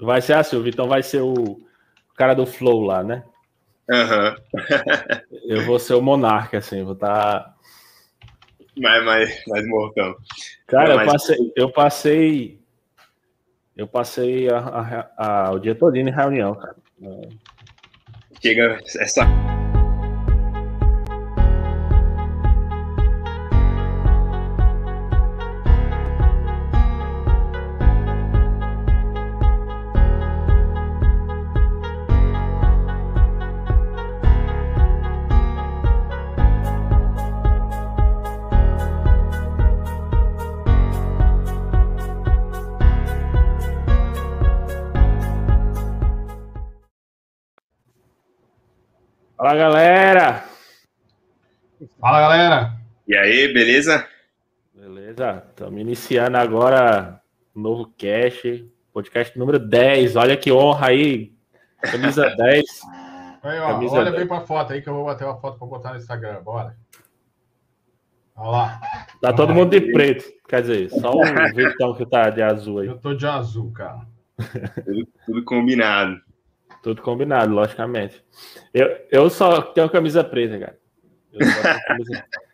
Vai ser assim, o Vitão vai ser o cara do Flow lá, né? Aham. Eu vou ser o monarca, assim, vou estar. Tá... Mais, mais, mais mortão. Cara, Não, eu passei. Eu passei, eu passei a- a- a- o dia todo em reunião, cara. Chega essa. Aí, beleza? Beleza? Estamos iniciando agora um novo cast, podcast número 10. Olha que honra aí, camisa 10. Aí, ó, Camisa olha dez. bem pra foto aí que eu vou bater uma foto pra botar no Instagram. Bora. Olha lá. Tá todo mundo de preto, quer dizer, só o Vitão que tá de azul aí. Eu tô de azul, cara. Tudo, tudo combinado. Tudo combinado, logicamente. Eu, eu só tenho camisa preta, cara. Eu só tenho camisa...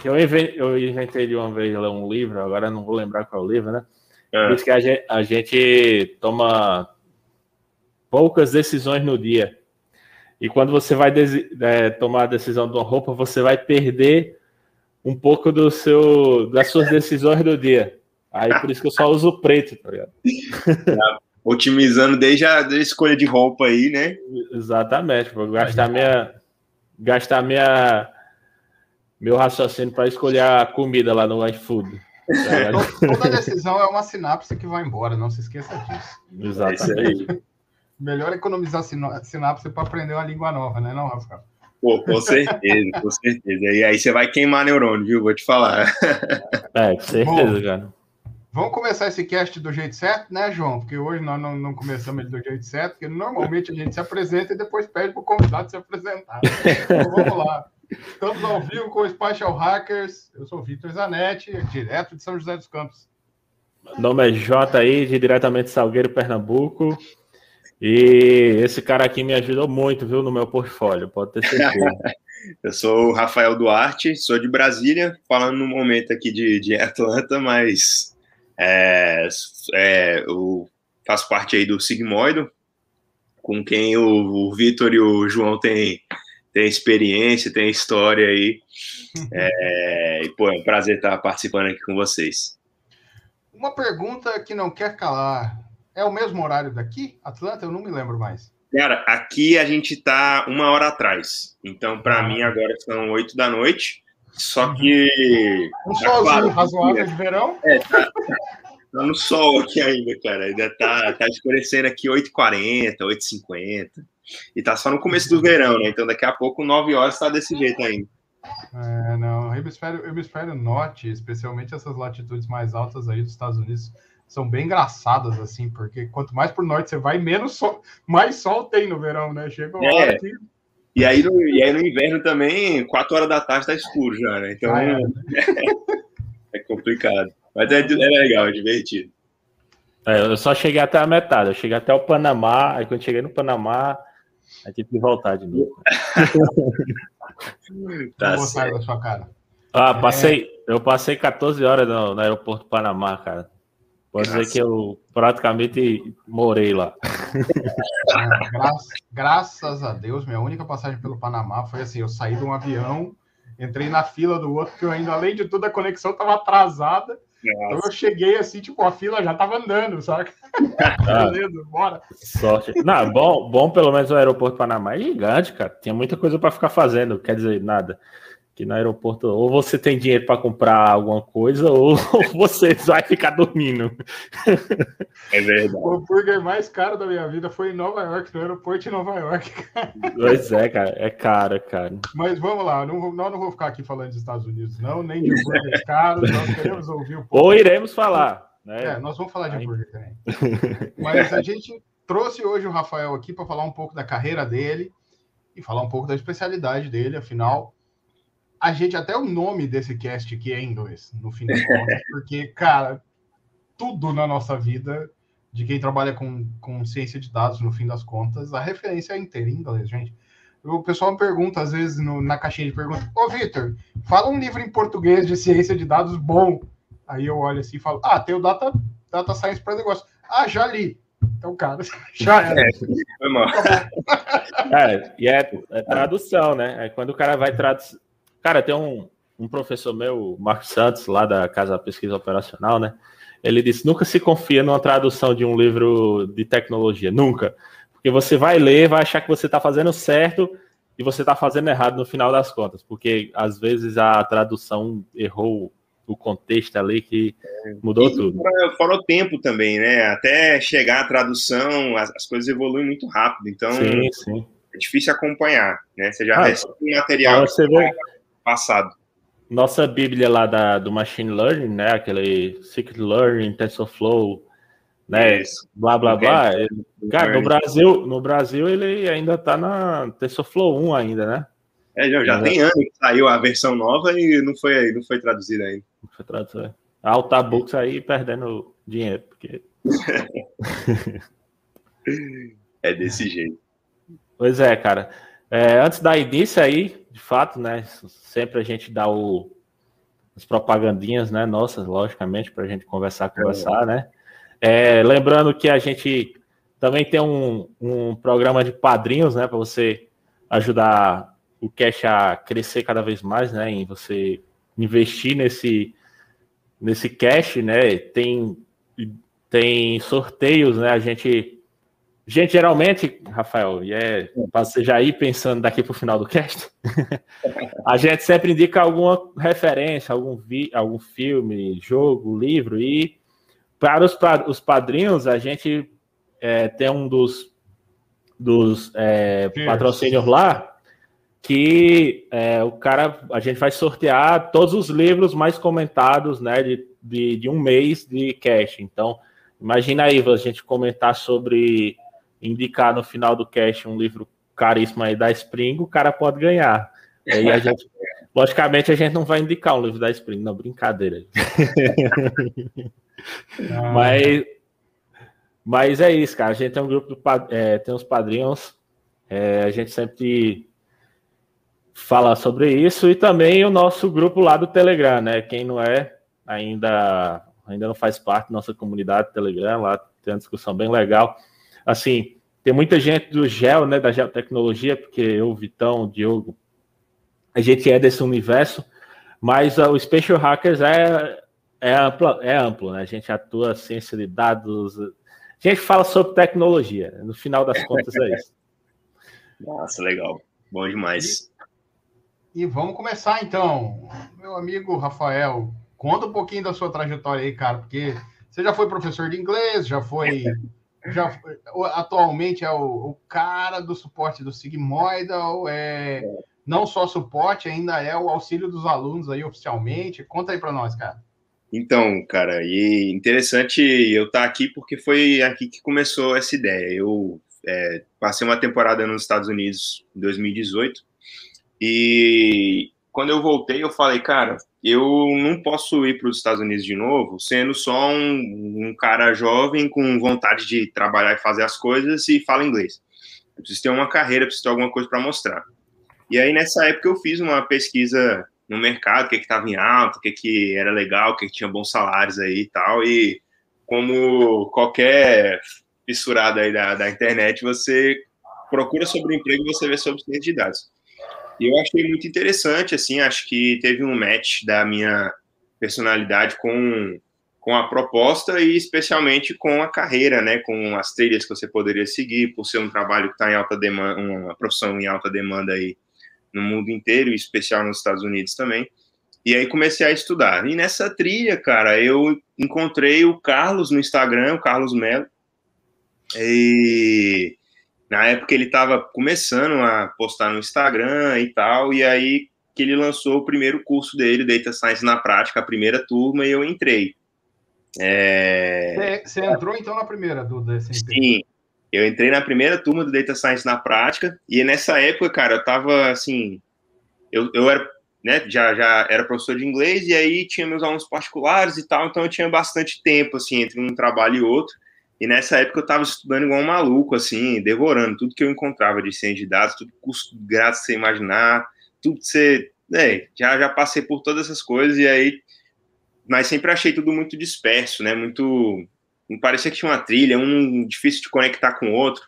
Que eu, inven- eu inventei de uma vez um livro, agora não vou lembrar qual é o livro, né? Ah, Diz que a gente, a gente toma poucas decisões no dia. E quando você vai é, tomar a decisão de uma roupa, você vai perder um pouco do seu, das suas decisões do dia. Aí por isso que eu só uso preto, tá ligado? otimizando desde a, desde a escolha de roupa aí, né? Exatamente, vou gastar minha gastar minha meu raciocínio para escolher a comida lá no iFood. To- Toda decisão é uma sinapse que vai embora, não se esqueça disso. É isso Exatamente. aí. Melhor economizar sinapse para aprender uma língua nova, né, não, Rafael? Pô, com certeza, com certeza. E aí você vai queimar neurônio, viu? Vou te falar. É, com certeza, Bom. cara. Vamos começar esse cast do jeito certo, né, João? Porque hoje nós não, não começamos ele do jeito certo, porque normalmente a gente se apresenta e depois pede para o convidado se apresentar. Então vamos lá. Estamos ao vivo com o Spatial Hackers. Eu sou o Vitor Zanetti, direto de São José dos Campos. Meu nome é Jota aí, de diretamente de Salgueiro, Pernambuco. E esse cara aqui me ajudou muito, viu, no meu portfólio, pode ter certeza. Eu sou o Rafael Duarte, sou de Brasília, falando no momento aqui de, de Atlanta, mas é, é, eu faço parte aí do Sigmoido, com quem o, o Vitor e o João têm tem experiência, tem história aí. É, e, pô, é um prazer estar participando aqui com vocês. Uma pergunta que não quer calar. É o mesmo horário daqui? Atlanta? Eu não me lembro mais. Cara, aqui a gente tá uma hora atrás. Então, para Ah. mim, agora são oito da noite. Só que Um Tá solzinho claro. razoável de verão. tá no sol aqui ainda, cara. Ainda tá, tá escurecendo aqui 8h40, 8h50. E tá só no começo do verão, né? Então, daqui a pouco, 9 horas, tá desse jeito ainda. É, não, o hemisfério, o hemisfério norte, especialmente essas latitudes mais altas aí dos Estados Unidos, são bem engraçadas, assim, porque quanto mais pro norte você vai, menos sol, mais sol tem no verão, né? Chega uma É. hora que. E aí, no, e aí, no inverno também, 4 horas da tarde tá escuro já, né? Então, Ah, é. é complicado. Mas é, é legal, é divertido. É, eu só cheguei até a metade, eu cheguei até o Panamá, aí quando cheguei no Panamá, aí tive que voltar de novo. Tá certo. da sua cara. Ah, passei, eu passei 14 horas no, no aeroporto do Panamá, cara. Pode dizer Graças. que eu praticamente morei lá. Ah, gra- graças a Deus, minha única passagem pelo Panamá foi assim: eu saí de um avião, entrei na fila do outro, que eu ainda, além de tudo, a conexão estava atrasada. Então eu cheguei assim, tipo, a fila já tava andando, saca? Ah, Beleza, bora. sorte. Não, bom, bom, pelo menos o aeroporto do Panamá é gigante, cara. Tinha muita coisa para ficar fazendo, quer dizer, nada. Que no aeroporto, ou você tem dinheiro para comprar alguma coisa, ou você vai ficar dormindo. É verdade. O hambúrguer mais caro da minha vida foi em Nova York, no aeroporto de Nova York. Pois é, cara, é caro, cara. Mas vamos lá, não vou, nós não vou ficar aqui falando dos Estados Unidos, não, nem de hambúrgueres caros, nós queremos ouvir um pouco. Ou iremos falar, É, né? nós vamos falar de hambúrguer também. Mas a gente trouxe hoje o Rafael aqui para falar um pouco da carreira dele e falar um pouco da especialidade dele, afinal. A gente, até o nome desse cast aqui é em inglês, no fim das contas, porque, cara, tudo na nossa vida de quem trabalha com, com ciência de dados, no fim das contas, a referência é inteira em inglês, gente. O pessoal me pergunta, às vezes, no, na caixinha de perguntas, ô Vitor, fala um livro em português de ciência de dados bom. Aí eu olho assim e falo, ah, tem o Data, data Science para negócio. Ah, já li. Então, cara, já era. É, foi mal. É, e é, é, tradução, né? É quando o cara vai traduzir. Cara, tem um, um professor meu, Marcos Santos, lá da Casa Pesquisa Operacional, né? Ele disse: nunca se confia numa tradução de um livro de tecnologia, nunca. Porque você vai ler, vai achar que você está fazendo certo e você está fazendo errado no final das contas, porque às vezes a tradução errou o contexto ali que mudou e tudo. Fora, fora, o tempo também, né? Até chegar a tradução, as, as, coisas evoluem muito rápido, então sim, sim. é difícil acompanhar, né? Você já ah, recebe um material você vê... passado. Nossa Bíblia lá da, do Machine Learning, né? Aquele Secret Learning, TensorFlow, né? Isso. Blá blá blá. Ele, cara, no Brasil, no Brasil ele ainda está na TensorFlow 1 ainda, né? É, já, já tem anos que saiu a versão nova e não foi, não foi traduzida ainda. Não foi traduzida. A Altabooks aí perdendo dinheiro, porque. é desse jeito. Pois é, cara. É, antes da início aí, de fato, né? Sempre a gente dá o, as propagandinhas, né? Nossas, logicamente, para a gente conversar, conversar, é. né? É, lembrando que a gente também tem um, um programa de padrinhos, né? Para você ajudar o cash a crescer cada vez mais, né? Em você investir nesse nesse cash, né? Tem tem sorteios, né? A gente gente geralmente, Rafael, e é para você já ir pensando daqui para o final do cast, a gente sempre indica alguma referência, algum vi, algum filme, jogo, livro e para os, os padrinhos a gente é, tem um dos dos é, patrocínios lá que é, o cara, a gente vai sortear todos os livros mais comentados, né, de, de, de, um mês de cash. Então, imagina aí a gente comentar sobre indicar no final do cash um livro caríssimo aí da Spring, o cara pode ganhar. Aí a gente, logicamente, a gente não vai indicar um livro da Spring, não, brincadeira. Ah. mas, mas é isso, cara. A gente tem um grupo, do, é, tem uns padrinhos, é, a gente sempre falar sobre isso e também o nosso grupo lá do Telegram, né? Quem não é ainda ainda não faz parte da nossa comunidade do Telegram, lá tem uma discussão bem legal. Assim, tem muita gente do Gel, né, da geotecnologia, porque eu, Vitão, o Diogo, a gente é desse universo, mas uh, o Special Hackers é, é, amplo, é amplo, né? A gente atua ciência de dados, a gente fala sobre tecnologia, no final das contas é isso. Nossa, legal. Bom demais. E vamos começar então. Meu amigo Rafael, conta um pouquinho da sua trajetória aí, cara, porque você já foi professor de inglês, já foi. Já atualmente é o, o cara do suporte do Sigmoidal, é não só suporte, ainda é o auxílio dos alunos aí oficialmente. Conta aí para nós, cara. Então, cara, e interessante eu estar tá aqui porque foi aqui que começou essa ideia. Eu é, passei uma temporada nos Estados Unidos em 2018 e quando eu voltei, eu falei, cara, eu não posso ir para os Estados Unidos de novo sendo só um, um, cara jovem com vontade de trabalhar e fazer as coisas e fala inglês. Eu preciso ter uma carreira, preciso ter alguma coisa para mostrar. E aí, nessa época, eu fiz uma pesquisa no mercado, o que estava em alta, o que, que era legal, o que, que tinha bons salários aí e tal. E como qualquer fissurada aí da, da internet, você procura sobre emprego e você vê sobre ciência de dados. E eu achei muito interessante, assim, acho que teve um match da minha personalidade com, com a proposta e especialmente com a carreira, né, com as trilhas que você poderia seguir, por ser um trabalho que está em alta demanda, uma profissão em alta demanda aí no mundo inteiro, e especial nos Estados Unidos também. E aí comecei a estudar. E nessa trilha, cara, eu encontrei o Carlos no Instagram, o Carlos Melo, e na época ele estava começando a postar no Instagram e tal, e aí que ele lançou o primeiro curso dele, Data Science na Prática, a primeira turma, e eu entrei. É... Você entrou então na primeira do DSMP? Sim, eu entrei na primeira turma do Data Science na Prática, e nessa época, cara, eu tava assim, eu, eu era, né, já, já era professor de inglês, e aí tinha meus alunos particulares e tal, então eu tinha bastante tempo, assim, entre um trabalho e outro, E nessa época eu estava estudando igual um maluco, assim, devorando tudo que eu encontrava de ciência de dados, tudo custo grátis você imaginar, tudo que você. É, já, já passei por todas essas coisas, e aí. Mas sempre achei tudo muito disperso, né? Muito. Não parecia que tinha uma trilha, um difícil de conectar com o outro.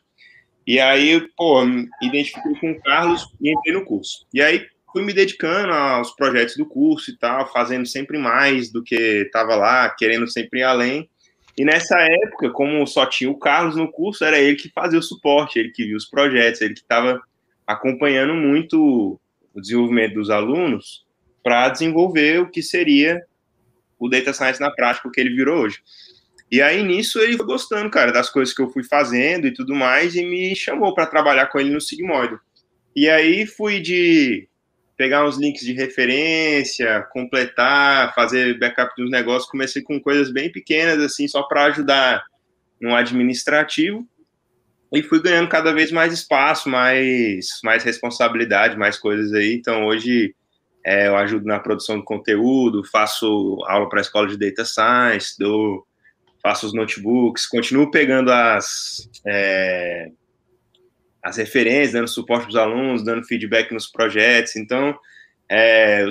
E aí, pô, me identifiquei com o Carlos e entrei no curso. E aí fui me dedicando aos projetos do curso e tal, fazendo sempre mais do que estava lá, querendo sempre ir além. E nessa época, como só tinha o Carlos no curso, era ele que fazia o suporte, ele que via os projetos, ele que estava acompanhando muito o desenvolvimento dos alunos para desenvolver o que seria o Data Science na prática, o que ele virou hoje. E aí, nisso, ele foi gostando, cara, das coisas que eu fui fazendo e tudo mais, e me chamou para trabalhar com ele no Sigmoid. E aí, fui de pegar uns links de referência, completar, fazer backup dos negócios. Comecei com coisas bem pequenas, assim, só para ajudar no administrativo. E fui ganhando cada vez mais espaço, mais, mais responsabilidade, mais coisas aí. Então, hoje, é, eu ajudo na produção de conteúdo, faço aula para a escola de Data Science, dou, faço os notebooks, continuo pegando as, é, as referências, dando suporte para os alunos, dando feedback nos projetos. Então, é,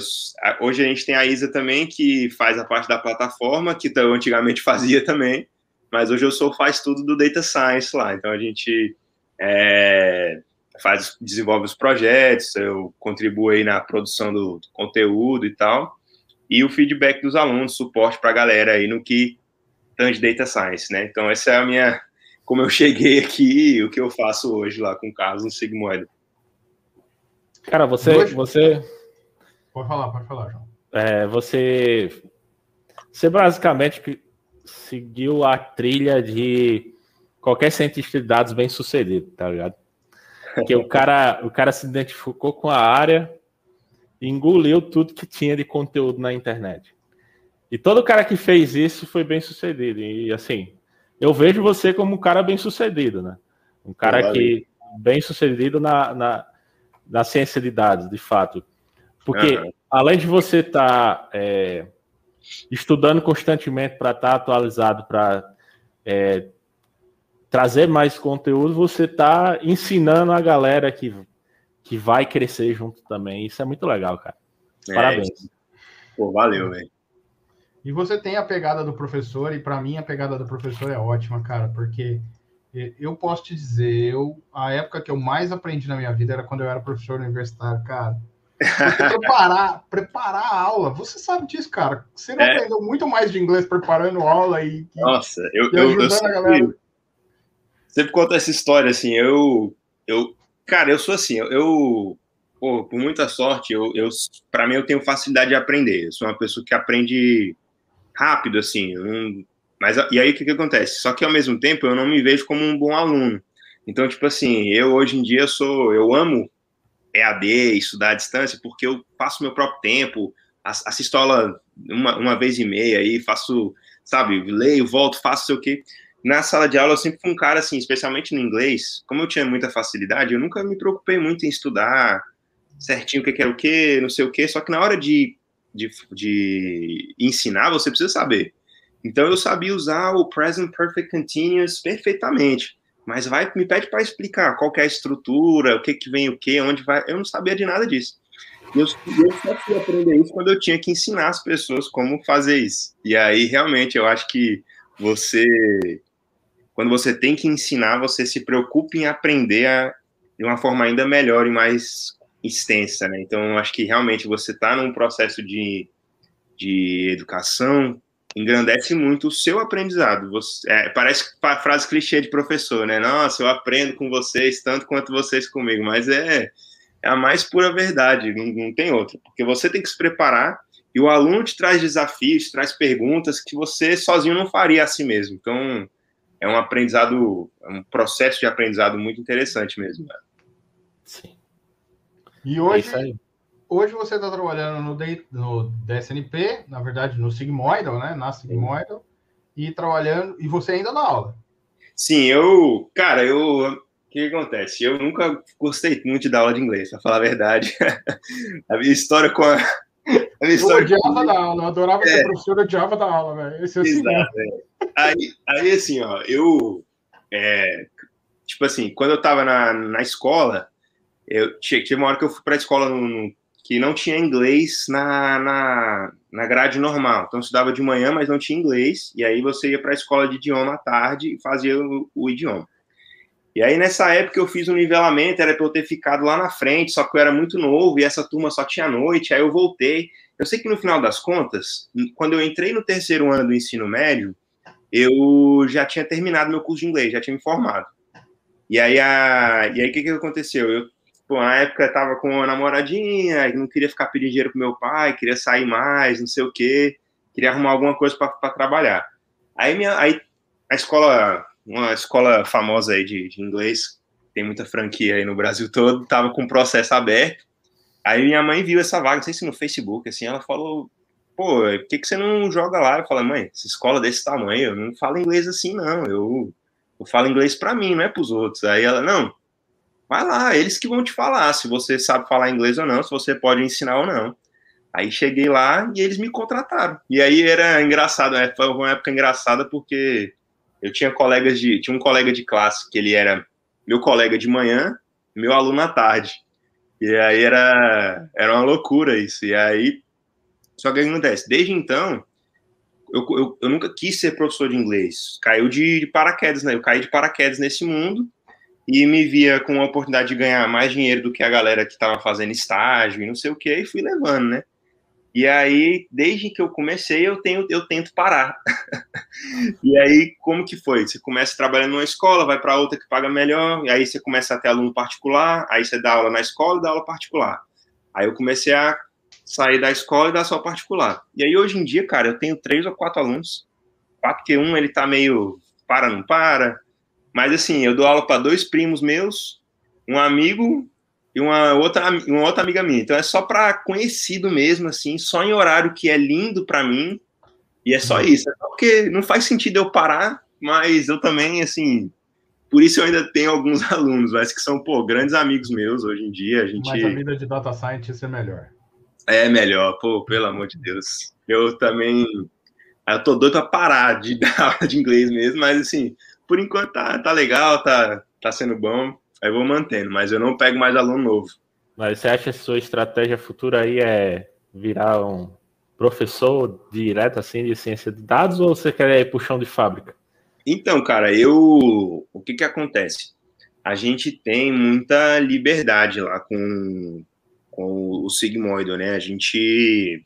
hoje a gente tem a Isa também, que faz a parte da plataforma, que eu antigamente fazia também, mas hoje eu sou faz tudo do Data Science lá. Então, a gente é, faz, desenvolve os projetos, eu contribuo aí na produção do, do conteúdo e tal, e o feedback dos alunos, suporte para a galera aí no que tange Data Science, né? Então, essa é a minha como eu cheguei aqui o que eu faço hoje lá com o Carlos no Sigmoid. Cara, você, hoje... você. Pode falar, pode falar, João. É, você, você basicamente seguiu a trilha de qualquer cientista de dados bem sucedido, tá ligado? Que o cara, o cara se identificou com a área e engoliu tudo que tinha de conteúdo na internet. E todo cara que fez isso foi bem sucedido. E assim, eu vejo você como um cara bem sucedido, né? Um cara que bem sucedido na, na, na, ciência de dados, de fato. Porque uhum. além de você estar tá, é, estudando constantemente para estar tá atualizado, para é, trazer mais conteúdo, você está ensinando a galera que, que vai crescer junto também. Isso é muito legal, cara. É, Parabéns. É, Pô, valeu, velho. E você tem a pegada do professor, e para mim a pegada do professor é ótima, cara, porque eu posso te dizer, eu, a época que eu mais aprendi na minha vida era quando eu era professor universitário, cara. preparar, preparar a aula, você sabe disso, cara. Você não é. aprendeu muito mais de inglês preparando aula e, Nossa, eu, e eu, eu sempre, a galera. sempre conto essa história assim. Eu, eu, cara, eu sou assim. Eu, eu pô, por muita sorte, eu, eu para mim eu tenho facilidade de aprender. Eu sou uma pessoa que aprende rápido, assim. Mas e aí o que, que acontece? Só que ao mesmo tempo eu não me vejo como um bom aluno. Então, tipo assim, eu hoje em dia sou, eu amo EAD, estudar à distância, porque eu faço meu próprio tempo, assisto aula uma, uma vez e meia aí, faço, sabe, leio, volto, faço sei o quê. Na sala de aula eu sempre fui um cara assim, especialmente no inglês, como eu tinha muita facilidade, eu nunca me preocupei muito em estudar certinho o que era o que, não sei o que, só que na hora de de, de ensinar, você precisa saber. Então eu sabia usar o present perfect continuous perfeitamente, mas vai me pede para explicar qual é a estrutura, o que que vem o que, onde vai. Eu não sabia de nada disso. Eu, eu só fui aprender isso quando eu tinha que ensinar as pessoas como fazer isso. E aí realmente eu acho que você quando você tem que ensinar, você se preocupa em aprender a, de uma forma ainda melhor e mais extensa, né? Então, acho que realmente você está num processo de, de educação engrandece muito o seu aprendizado. Você, é, parece frase clichê de professor, né? Nossa, eu aprendo com vocês tanto quanto vocês comigo, mas é, é a mais pura verdade, não, não tem outra. Porque você tem que se preparar e o aluno te traz desafios, traz perguntas que você sozinho não faria a si mesmo. Então, é um aprendizado, é um processo de aprendizado muito interessante mesmo. Né? Sim. E hoje, é hoje você está trabalhando no, no DSNP, na verdade no Sigmoidal, né? Na Sigmoidal, e trabalhando, e você ainda dá aula. Sim, eu, cara, eu, o que, acontece? Eu nunca gostei muito da aula de inglês, para falar a verdade. a minha história com a, Eu odiava da aula, eu adorava é. ser professor, odiava da aula, velho. Esse é assim Exato, é. Aí, aí, assim, ó, eu. É, tipo assim, quando eu tava na, na escola, eu tive uma hora que eu fui pra escola no, que não tinha inglês na, na, na grade normal. Então, eu estudava de manhã, mas não tinha inglês. E aí você ia para a escola de idioma à tarde e fazia o, o idioma. E aí, nessa época, eu fiz um nivelamento, era para eu ter ficado lá na frente, só que eu era muito novo e essa turma só tinha noite, aí eu voltei. Eu sei que no final das contas, quando eu entrei no terceiro ano do ensino médio, eu já tinha terminado meu curso de inglês, já tinha me formado. E aí, a... e aí o que, que aconteceu? Eu, pô, na época, eu tava com uma namoradinha, não queria ficar pedindo dinheiro pro meu pai, queria sair mais, não sei o quê, queria arrumar alguma coisa para trabalhar. Aí, minha, aí a escola uma escola famosa aí de, de inglês, tem muita franquia aí no Brasil todo, tava com o processo aberto. Aí minha mãe viu essa vaga, não sei se no Facebook, assim, ela falou, pô, por que, que você não joga lá? Eu falei, mãe, essa escola desse tamanho, eu não falo inglês assim, não, eu, eu falo inglês para mim, não é pros outros. Aí ela, não, vai lá, eles que vão te falar se você sabe falar inglês ou não, se você pode ensinar ou não. Aí cheguei lá e eles me contrataram. E aí era engraçado, né? foi uma época engraçada porque eu tinha colegas de. Tinha um colega de classe que ele era meu colega de manhã, meu aluno à tarde. E aí era, era uma loucura isso. E aí. Só que o que acontece? Desde então, eu, eu, eu, nunca quis ser professor de inglês. Caiu de, de, paraquedas, né? Eu caí de paraquedas nesse mundo e me via com a oportunidade de ganhar mais dinheiro do que a galera que estava fazendo estágio e não sei o que, e fui levando, né? E aí, desde que eu comecei, eu tenho, eu tento parar. e aí, como que foi? Você começa trabalhando numa escola, vai para outra que paga melhor, e aí você começa a ter aluno particular, aí você dá aula na escola e dá aula particular. Aí eu comecei a sair da escola e dar só particular. E aí, hoje em dia, cara, eu tenho três ou quatro alunos. Quatro que um, ele tá meio para, não para. Mas assim, eu dou aula para dois primos meus, um amigo e uma outra, uma outra amiga minha. Então é só para conhecido mesmo, assim, só em horário que é lindo para mim. E é só uhum. isso. É só porque não faz sentido eu parar, mas eu também, assim, por isso eu ainda tenho alguns alunos, mas que são, pô, grandes amigos meus hoje em dia. A gente... Mas a vida de data scientist é melhor. É melhor, pô, pelo amor de Deus. Eu também. Eu tô doido pra parar de dar aula de inglês mesmo, mas assim, por enquanto tá, tá legal, tá, tá sendo bom. Aí vou mantendo, mas eu não pego mais aluno novo. Mas você acha que a sua estratégia futura aí é virar um professor direto assim de ciência de dados ou você quer ir puxão de fábrica? Então, cara, eu o que que acontece? A gente tem muita liberdade lá com, com o Sigmoido, né? A gente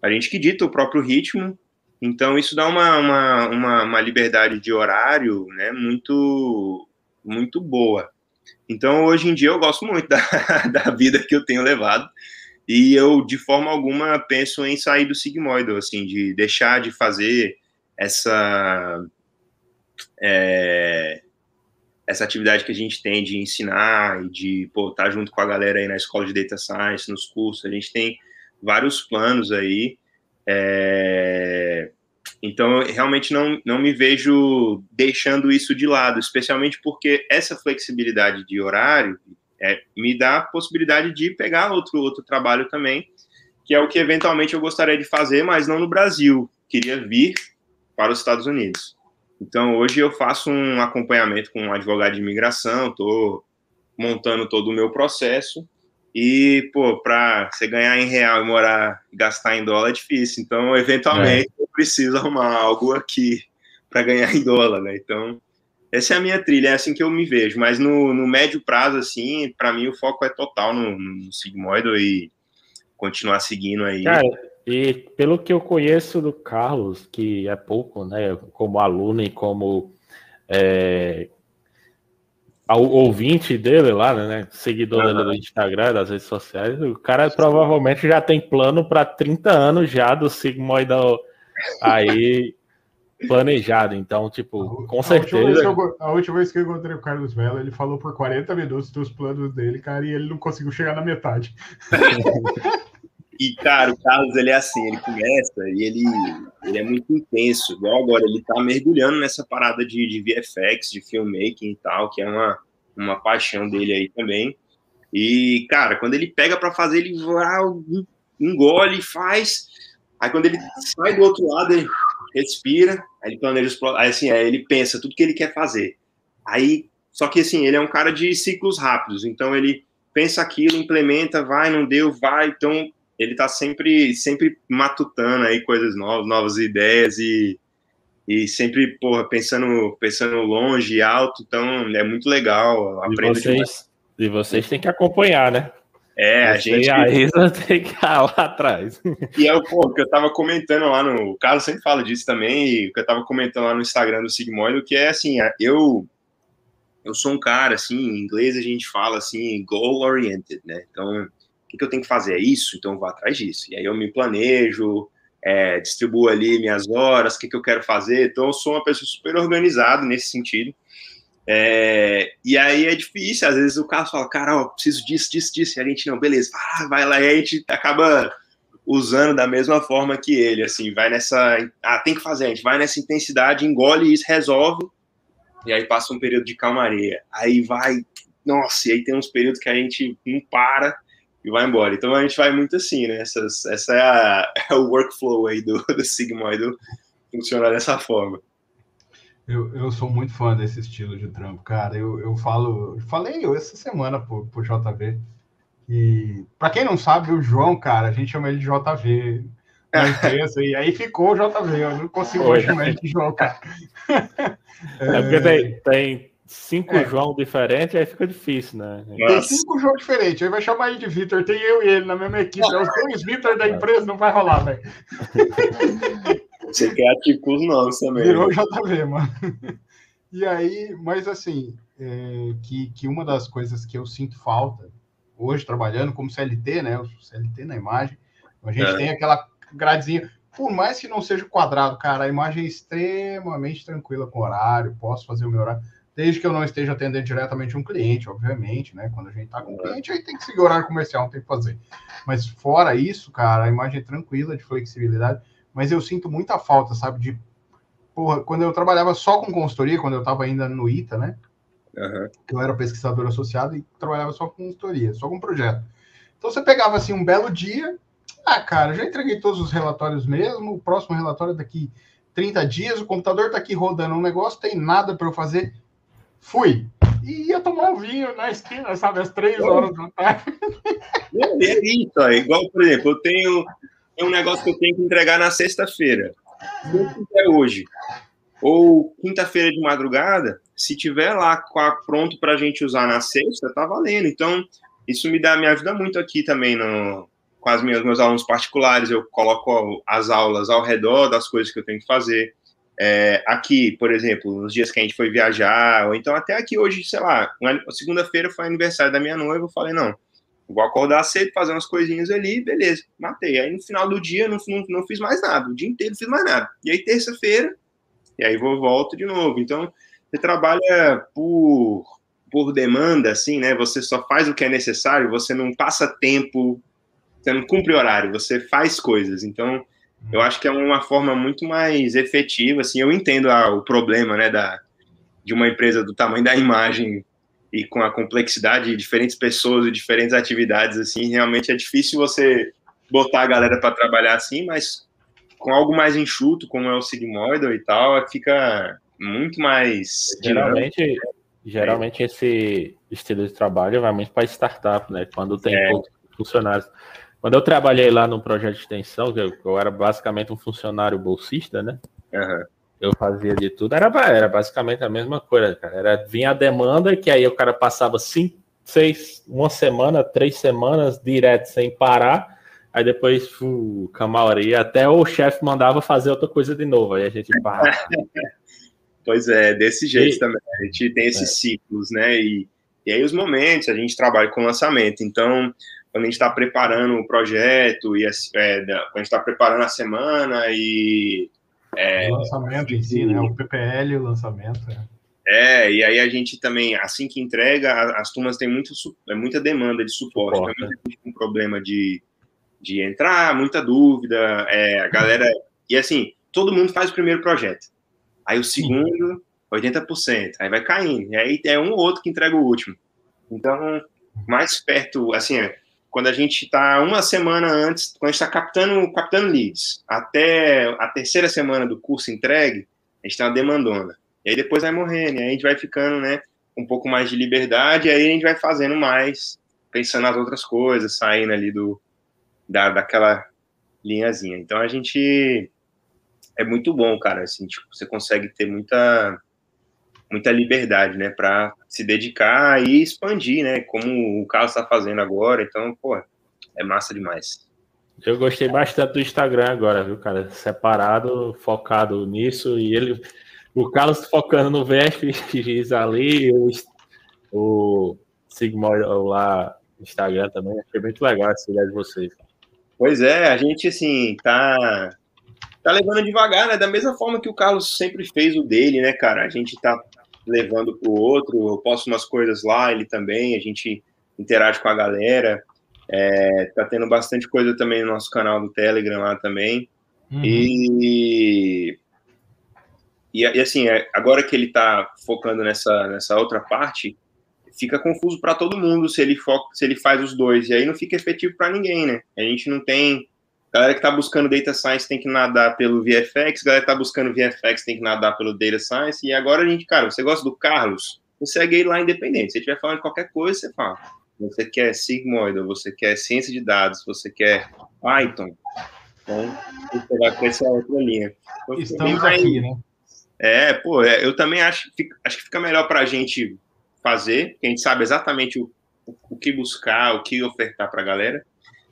a gente que dita o próprio ritmo, então isso dá uma, uma, uma, uma liberdade de horário, né? Muito muito boa. Então, hoje em dia, eu gosto muito da, da vida que eu tenho levado. E eu, de forma alguma, penso em sair do sigmoido, assim, de deixar de fazer essa. É, essa atividade que a gente tem de ensinar e de pô, estar tá junto com a galera aí na escola de data science, nos cursos, a gente tem vários planos aí. É, então, eu realmente não, não me vejo deixando isso de lado, especialmente porque essa flexibilidade de horário é, me dá a possibilidade de pegar outro, outro trabalho também, que é o que eventualmente eu gostaria de fazer, mas não no Brasil. Queria vir para os Estados Unidos. Então, hoje eu faço um acompanhamento com um advogado de imigração, estou montando todo o meu processo e, pô, para você ganhar em real e morar e gastar em dólar é difícil. Então, eventualmente, é. eu preciso arrumar algo aqui para ganhar em dólar, né? Então, essa é a minha trilha, é assim que eu me vejo. Mas no, no médio prazo, assim, para mim o foco é total no, no Sigmoido e continuar seguindo aí. Cara, e pelo que eu conheço do Carlos, que é pouco, né, como aluno e como é, o ouvinte dele lá, né? Seguidor uhum. dele do Instagram, das redes sociais, o cara provavelmente já tem plano para 30 anos já do Sigmoid aí planejado. Então, tipo, com a certeza. Última eu, a última vez que eu encontrei o Carlos Vela, ele falou por 40 minutos dos planos dele, cara, e ele não conseguiu chegar na metade. E, cara, o Carlos, ele é assim, ele começa e ele, ele é muito intenso. Igual agora, ele tá mergulhando nessa parada de, de VFX, de filmmaking e tal, que é uma, uma paixão dele aí também. E, cara, quando ele pega para fazer, ele vai engole, faz. Aí quando ele sai do outro lado, ele respira, aí ele planeja, aí, assim, aí ele pensa tudo que ele quer fazer. Aí, só que assim, ele é um cara de ciclos rápidos, então ele pensa aquilo, implementa, vai, não deu, vai, então ele tá sempre, sempre matutando aí coisas novas, novas ideias e, e sempre, porra, pensando, pensando longe e alto, então é muito legal. E vocês, e vocês têm que acompanhar, né? É, a gente. a Isa tem que estar lá atrás. E é o que eu tava comentando lá no. O Carlos sempre fala disso também, e o que eu tava comentando lá no Instagram do Sigmoid, que é assim, eu. Eu sou um cara, assim, em inglês a gente fala assim, goal-oriented, né? Então, que, que eu tenho que fazer? É isso? Então eu vou atrás disso. E aí eu me planejo, é, distribuo ali minhas horas, o que, que eu quero fazer. Então eu sou uma pessoa super organizada nesse sentido. É, e aí é difícil, às vezes o cara fala, cara, ó, preciso disso, disso, disso, e a gente não, beleza, vai lá, e a gente acaba usando da mesma forma que ele, assim, vai nessa, ah, tem que fazer, a gente vai nessa intensidade, engole isso, resolve, e aí passa um período de calmaria, aí vai, nossa, e aí tem uns períodos que a gente não para, e vai embora. Então a gente vai muito assim, né? Essas, essa é, a, é o workflow aí do, do Sigmoid funcionar dessa forma. Eu, eu sou muito fã desse estilo de trampo, cara. Eu, eu falo, falei eu essa semana pro, pro JV. E para quem não sabe, o João, cara, a gente chama ele de JV na empresa, e aí ficou o JV. Eu não consigo mais chamar ele de João, cara. É porque tem, tem cinco é. João diferentes, aí fica difícil, né? Tem cinco João diferentes, aí vai chamar ele de Vitor, tem eu e ele na mesma equipe, é os dois Vitor da empresa, não vai rolar, velho. Você quer ativar os nomes também. Virou? JV, mano. E aí, mas assim, é, que, que uma das coisas que eu sinto falta, hoje trabalhando como CLT, né? O CLT na imagem, a gente é. tem aquela gradezinha, por mais que não seja quadrado, cara, a imagem é extremamente tranquila com horário, posso fazer o meu horário desde que eu não esteja atendendo diretamente um cliente, obviamente, né? Quando a gente está com um cliente, aí tem que seguir o horário comercial, não tem que fazer. Mas fora isso, cara, a imagem é tranquila, de flexibilidade, mas eu sinto muita falta, sabe, de porra, quando eu trabalhava só com consultoria, quando eu estava ainda no ITA, né? Uhum. Eu era pesquisador associado e trabalhava só com consultoria, só com projeto. Então você pegava assim um belo dia, ah, cara, já entreguei todos os relatórios mesmo, o próximo relatório é daqui 30 dias, o computador está aqui rodando um negócio, tem nada para eu fazer Fui. E ia tomar um vinho na esquina, sabe, às três horas da tarde. É isso, é igual, por exemplo, eu tenho, um negócio que eu tenho que entregar na sexta-feira. Se eu fizer hoje, ou quinta-feira de madrugada, se tiver lá pronto para a gente usar na sexta, tá valendo. Então, isso me dá, me ajuda muito aqui também no, com as minhas, meus alunos particulares. Eu coloco as aulas ao redor das coisas que eu tenho que fazer. É, aqui, por exemplo, nos dias que a gente foi viajar, ou então até aqui hoje, sei lá, segunda-feira foi aniversário da minha noiva, eu falei, não, vou acordar cedo, fazer umas coisinhas ali, beleza, matei. Aí no final do dia não, não, não fiz mais nada, o dia inteiro não fiz mais nada. E aí terça-feira, e aí vou volto de novo. Então, você trabalha por, por demanda, assim, né? Você só faz o que é necessário, você não passa tempo, você não cumpre horário, você faz coisas. Então, eu acho que é uma forma muito mais efetiva, assim, eu entendo o problema, né, da, de uma empresa do tamanho da imagem e com a complexidade de diferentes pessoas e diferentes atividades, assim, realmente é difícil você botar a galera para trabalhar assim, mas com algo mais enxuto, como é o Sigmoidal e tal, fica muito mais... Geralmente, geralmente esse estilo de trabalho vai muito para startup, né, quando tem é. poucos funcionários. Quando eu trabalhei lá no projeto de extensão, que eu, eu era basicamente um funcionário bolsista, né? Uhum. Eu fazia de tudo, era, era basicamente a mesma coisa, cara. Era, vinha a demanda, que aí o cara passava cinco, seis, uma semana, três semanas direto sem parar, aí depois fu, camaria, até o chefe mandava fazer outra coisa de novo, aí a gente para. pois é, desse jeito e, também. A gente tem esses é. ciclos, né? E, e aí os momentos, a gente trabalha com lançamento, então quando a gente está preparando o projeto e é, quando a gente está preparando a semana e é, o lançamento em si, né? O PPL, o lançamento. É. é. e aí a gente também, assim que entrega, as turmas têm muito, é muita demanda de suporte. suporte. Então, muita gente com problema de, de entrar, muita dúvida. É, a galera. E assim, todo mundo faz o primeiro projeto. Aí o segundo, 80%. Aí vai caindo. E aí é um ou outro que entrega o último. Então, mais perto, assim, quando a gente está uma semana antes, quando a gente está captando, captando leads, até a terceira semana do curso entregue, a gente uma demandona. E aí depois vai morrendo, e aí a gente vai ficando, né, um pouco mais de liberdade, e aí a gente vai fazendo mais, pensando nas outras coisas, saindo ali do, da, daquela linhazinha. Então a gente é muito bom, cara, assim, tipo, você consegue ter muita muita liberdade, né, para se dedicar e expandir, né, como o Carlos está fazendo agora. Então, pô, é massa demais. Eu gostei bastante do Instagram agora, viu, cara? Separado, focado nisso e ele, o Carlos focando no VFX ali, o, o Sigmund lá no Instagram também. Achei muito legal essa ideia de vocês. Pois é, a gente assim tá tá levando devagar, né? Da mesma forma que o Carlos sempre fez o dele, né, cara? A gente tá levando para o outro. Eu posto umas coisas lá, ele também, a gente interage com a galera. É, tá tendo bastante coisa também no nosso canal do Telegram lá também. Uhum. E, e, e, assim, é, agora que ele tá focando nessa, nessa outra parte, fica confuso para todo mundo se ele foca, se ele faz os dois. E aí não fica efetivo para ninguém, né? A gente não tem galera que está buscando Data Science tem que nadar pelo VFX, galera que está buscando VFX tem que nadar pelo Data Science, e agora a gente, cara, você gosta do Carlos? Você segue ele lá independente. Se estiver falando de qualquer coisa, você fala. Você quer Sigmoid, você quer ciência de dados, você quer Python, então você vai para essa outra linha. Então, Estamos aqui, né? É, pô, é, eu também acho, acho que fica melhor para a gente fazer, porque a gente sabe exatamente o, o que buscar, o que ofertar para a galera,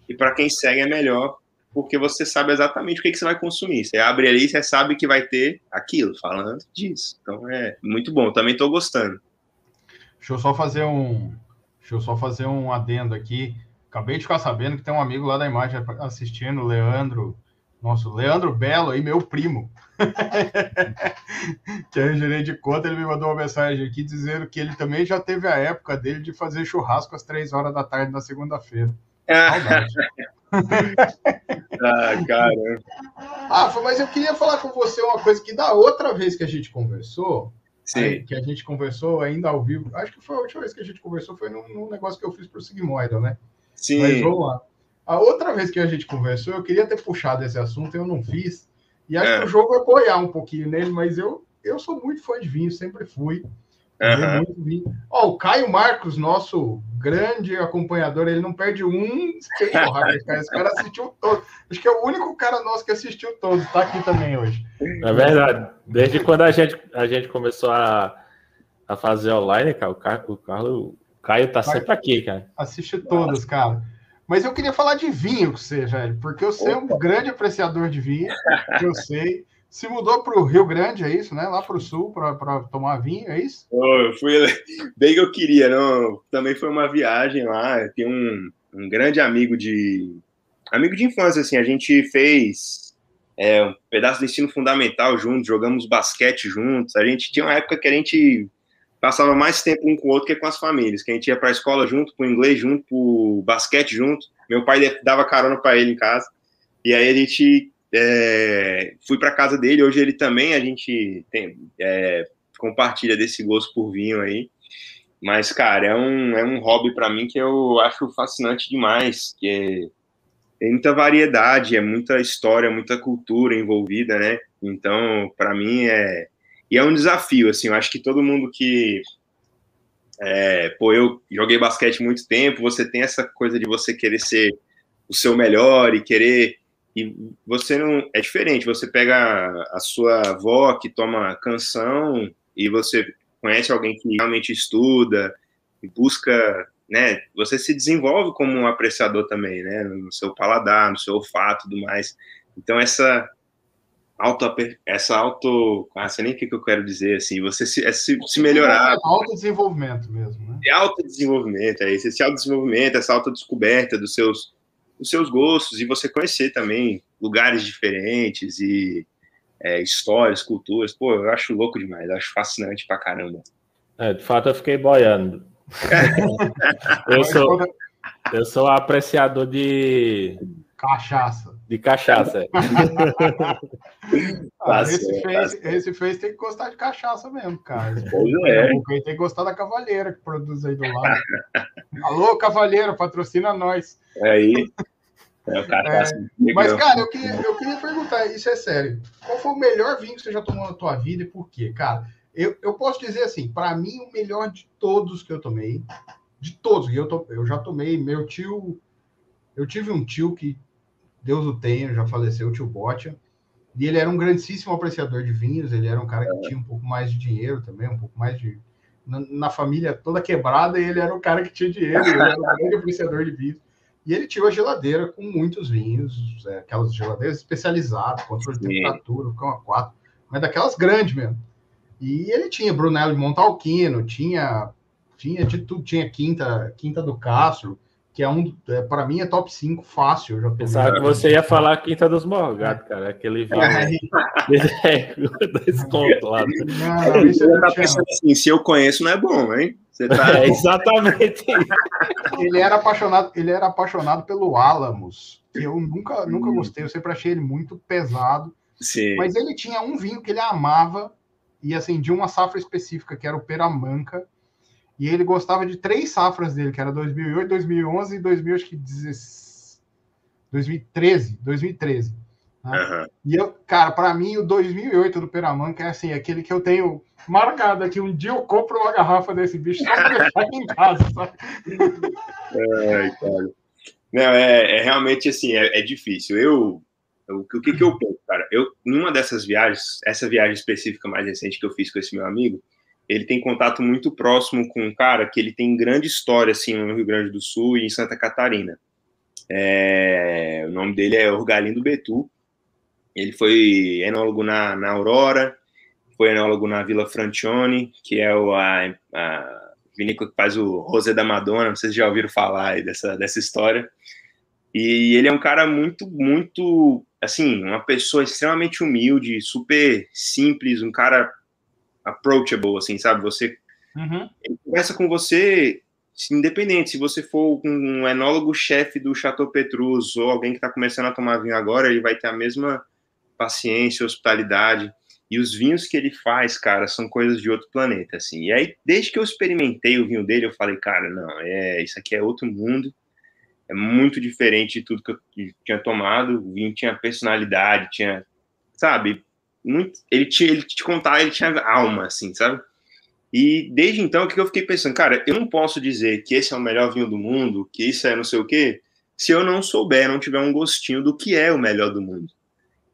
e para quem segue é melhor, porque você sabe exatamente o que, que você vai consumir. Você abre ali, você sabe que vai ter aquilo, falando disso. Então é muito bom, também estou gostando. Deixa eu só fazer um. Deixa eu só fazer um adendo aqui. Acabei de ficar sabendo que tem um amigo lá da imagem assistindo, Leandro. Nosso Leandro Belo aí, meu primo. que é gerente de conta, ele me mandou uma mensagem aqui dizendo que ele também já teve a época dele de fazer churrasco às três horas da tarde na segunda-feira. ah, cara. Ah, mas eu queria falar com você uma coisa que da outra vez que a gente conversou, Aí, que a gente conversou ainda ao vivo, acho que foi a última vez que a gente conversou, foi num, num negócio que eu fiz para o Sigmoidal, né? Sim. Mas vamos lá. A outra vez que a gente conversou, eu queria ter puxado esse assunto, eu não fiz. E acho é. que o jogo vai apoiar um pouquinho nele, mas eu, eu sou muito fã de vinho, sempre fui. Uhum. Ó, o Caio Marcos, nosso grande acompanhador, ele não perde um Esse cara assistiu todo. Acho que é o único cara nosso que assistiu todo. Tá aqui também hoje. É verdade. Desde quando a gente, a gente começou a, a fazer online, cara, o, Car, o Carlos, o Caio tá sempre aqui, cara. Assiste todos, cara. Mas eu queria falar de vinho com você, velho, porque eu sou um grande apreciador de vinho, eu sei se mudou para o Rio Grande, é isso, né? Lá para o sul, para tomar vinho, é isso? Oh, eu fui bem que eu queria, não. Também foi uma viagem lá. Tem um, um grande amigo de amigo de infância, assim. A gente fez é, um pedaço do ensino fundamental juntos, jogamos basquete juntos. A gente tinha uma época que a gente passava mais tempo um com o outro que com as famílias, que a gente ia para a escola junto, para o inglês junto, para o basquete junto. Meu pai dava carona para ele em casa. E aí a gente é, fui para casa dele, hoje ele também, a gente tem, é, compartilha desse gosto por vinho aí. Mas, cara, é um, é um hobby para mim que eu acho fascinante demais, que é, muita variedade, é muita história, muita cultura envolvida, né? Então, para mim é e é um desafio, assim, eu acho que todo mundo que é, pô, eu joguei basquete muito tempo, você tem essa coisa de você querer ser o seu melhor e querer e você não. É diferente, você pega a sua avó que toma canção e você conhece alguém que realmente estuda e busca, né? Você se desenvolve como um apreciador também, né? No seu paladar, no seu olfato e tudo mais. Então, essa auto essa auto ah, sei nem o que, eu quero dizer assim você se, é se, se melhorar é autodesenvolvimento mesmo né é autodesenvolvimento é esse, esse autodesenvolvimento essa autodescoberta dos seus os seus gostos e você conhecer também lugares diferentes e é, histórias, culturas. Pô, eu acho louco demais, eu acho fascinante pra caramba. É, de fato, eu fiquei boiando. eu, sou, eu sou apreciador de. Cachaça. De cachaça. ah, esse, fez, esse fez tem que gostar de cachaça mesmo, cara. Pois é. Tem que gostar da Cavaleira que produz aí do lado. Alô, Cavaleira, patrocina nós. É aí. É, cara é, assim, mas, cara, eu queria, eu queria perguntar, isso é sério. Qual foi o melhor vinho que você já tomou na tua vida e por quê? Cara, eu, eu posso dizer assim, para mim, o melhor de todos que eu tomei, de todos, eu, to, eu já tomei, meu tio, eu tive um tio que, Deus o tenha, já faleceu, o tio Botia, e ele era um grandíssimo apreciador de vinhos, ele era um cara que tinha um pouco mais de dinheiro também, um pouco mais de... Na, na família toda quebrada, ele era um cara que tinha dinheiro, ele era um grande apreciador de vinhos. E ele tinha uma geladeira com muitos vinhos, é, aquelas geladeiras especializadas, controle de temperatura, com a 4, mas daquelas grandes mesmo. E ele tinha Brunello de Montalquino, tinha tinha de tudo, tinha Quinta, Quinta do Castro, que é um, é, para mim é top 5 fácil. Eu já Pensava que você ia falar Quinta dos Morgados, cara, aquele vinho é. desconto lá. Não, isso eu tá pensando assim, se eu conheço não é bom, hein? Você tá... É exatamente. ele era apaixonado, ele era apaixonado pelo Alamos, que eu nunca, nunca gostei, eu sempre achei ele muito pesado. Sim. Mas ele tinha um vinho que ele amava e assim de uma safra específica que era o Peramanca. E ele gostava de três safras dele, que era 2008, 2011 e 2013. 2013. Né? Uhum. E eu, cara, para mim, o 2008 do Peramanca é assim, aquele que eu tenho marcado aqui. Um dia eu compro uma garrafa desse bicho só deixar aqui em casa, sabe? Ai, cara. Não, é, é realmente assim, é, é difícil. Eu, o que, que eu penso, cara? Eu, numa dessas viagens, essa viagem específica mais recente que eu fiz com esse meu amigo, ele tem contato muito próximo com um cara que ele tem grande história, assim, no Rio Grande do Sul e em Santa Catarina. É, o nome dele é Orgalindo Betu. Ele foi enólogo na, na Aurora, foi enólogo na Vila Francione, que é o, a, a vinícola que faz o Rosé da Madonna, vocês já ouviram falar dessa, dessa história. E ele é um cara muito, muito, assim, uma pessoa extremamente humilde, super simples, um cara approachable, assim, sabe? Você uhum. conversa com você independente, se você for um enólogo-chefe do Chateau Petrus ou alguém que está começando a tomar vinho agora, ele vai ter a mesma paciência, hospitalidade. E os vinhos que ele faz, cara, são coisas de outro planeta, assim. E aí, desde que eu experimentei o vinho dele, eu falei, cara, não, é isso aqui é outro mundo. É muito diferente de tudo que eu tinha tomado. O vinho tinha personalidade, tinha, sabe, muito, ele tinha, ele te contar, ele tinha alma, assim, sabe? E desde então, o que eu fiquei pensando, cara, eu não posso dizer que esse é o melhor vinho do mundo, que isso é não sei o quê, se eu não souber, não tiver um gostinho do que é o melhor do mundo.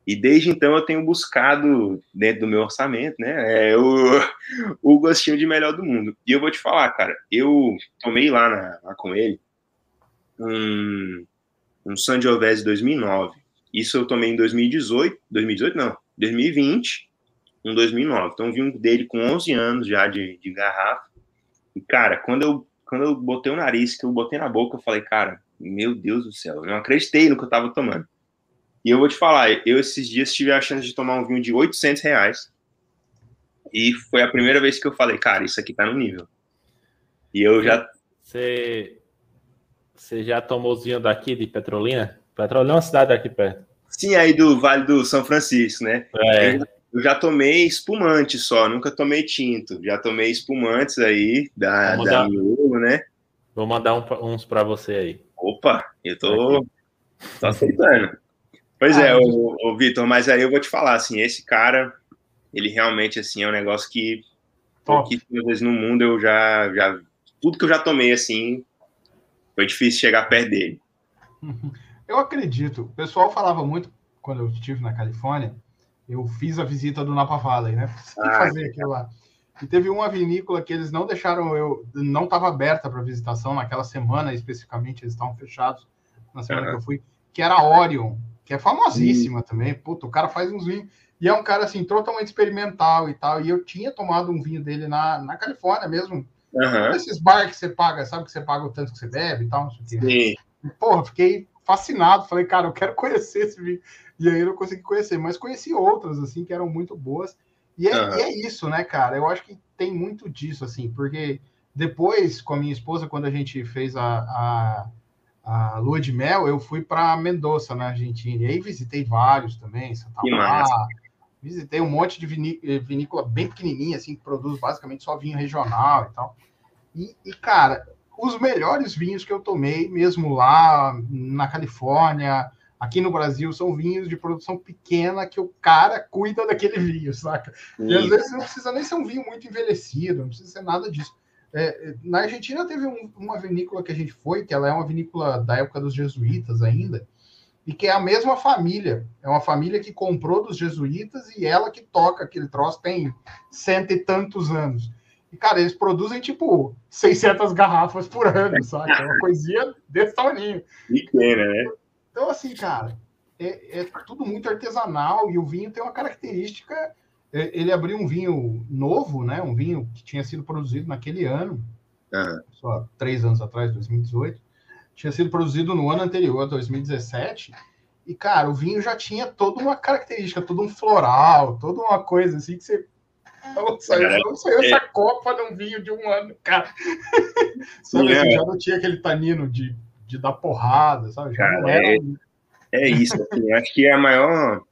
E desde então eu tenho buscado, dentro do meu orçamento, né, é o, o gostinho de melhor do mundo. E eu vou te falar, cara, eu tomei lá, na, lá com ele um, um Sangiovese 2009. Isso eu tomei em 2018, 2018 não, 2020, um 2009. Então vi um dele com 11 anos já de, de garrafa. E, cara, quando eu, quando eu botei o nariz, que eu botei na boca, eu falei, cara, meu Deus do céu, eu não acreditei no que eu tava tomando. E eu vou te falar, eu esses dias tive a chance de tomar um vinho de 800 reais. E foi a primeira vez que eu falei, cara, isso aqui tá no nível. E eu já. Você, você já tomou os vinhos daqui de Petrolina? Petrolina é uma cidade aqui perto. Sim, aí do Vale do São Francisco, né? É. Eu já tomei espumante só, nunca tomei tinto. Já tomei espumantes aí da, da Miolo, né? Vou mandar um, uns para você aí. Opa, eu tô, tô aceitando. Pois é, ah, é, o, o Vitor, mas aí eu vou te falar, assim, esse cara, ele realmente, assim, é um negócio que pouquíssimas vezes no mundo eu já, já, tudo que eu já tomei, assim, foi difícil chegar perto dele. Eu acredito. O pessoal falava muito, quando eu estive na Califórnia, eu fiz a visita do Napa Valley, né? Tem ah, fazer aquilo lá. E teve uma vinícola que eles não deixaram eu, não estava aberta para visitação naquela semana especificamente, eles estavam fechados na semana uhum. que eu fui, que era a Orion que é famosíssima também. Puta, o cara faz uns vinhos. E é um cara, assim, totalmente experimental e tal. E eu tinha tomado um vinho dele na, na Califórnia mesmo. Uhum. Esses bar que você paga, sabe que você paga o tanto que você bebe e tal, não sei o. Sim. Porra, fiquei fascinado. Falei, cara, eu quero conhecer esse vinho. E aí eu não consegui conhecer, mas conheci outras, assim, que eram muito boas. E é, uhum. e é isso, né, cara? Eu acho que tem muito disso, assim, porque depois, com a minha esposa, quando a gente fez a, a a lua de mel, eu fui para Mendoza, na Argentina. E aí visitei vários também, Santa. Visitei um monte de vinícola bem pequenininha, assim, que produz basicamente só vinho regional e tal. E, e, cara, os melhores vinhos que eu tomei, mesmo lá na Califórnia, aqui no Brasil, são vinhos de produção pequena que o cara cuida daquele vinho, saca? E às vezes não precisa nem ser um vinho muito envelhecido, não precisa ser nada disso é, na Argentina teve um, uma vinícola que a gente foi, que ela é uma vinícola da época dos jesuítas ainda, e que é a mesma família. É uma família que comprou dos jesuítas e ela que toca aquele troço tem cento e tantos anos. E, cara, eles produzem, tipo, 600 garrafas por ano, sabe? É uma coisinha desse tamanho. Pequena, né? Então, assim, cara, é, é tudo muito artesanal e o vinho tem uma característica é, ele abriu um vinho novo, né? Um vinho que tinha sido produzido naquele ano, uhum. só três anos atrás, 2018. Tinha sido produzido no ano anterior, 2017. E, cara, o vinho já tinha toda uma característica, todo um floral, toda uma coisa assim que você. Saiu, saiu essa é... copa de um vinho de um ano, cara. sabe, assim, já não tinha aquele tanino de, de dar porrada, sabe? Já cara, não era. É, é isso, assim, acho que é a maior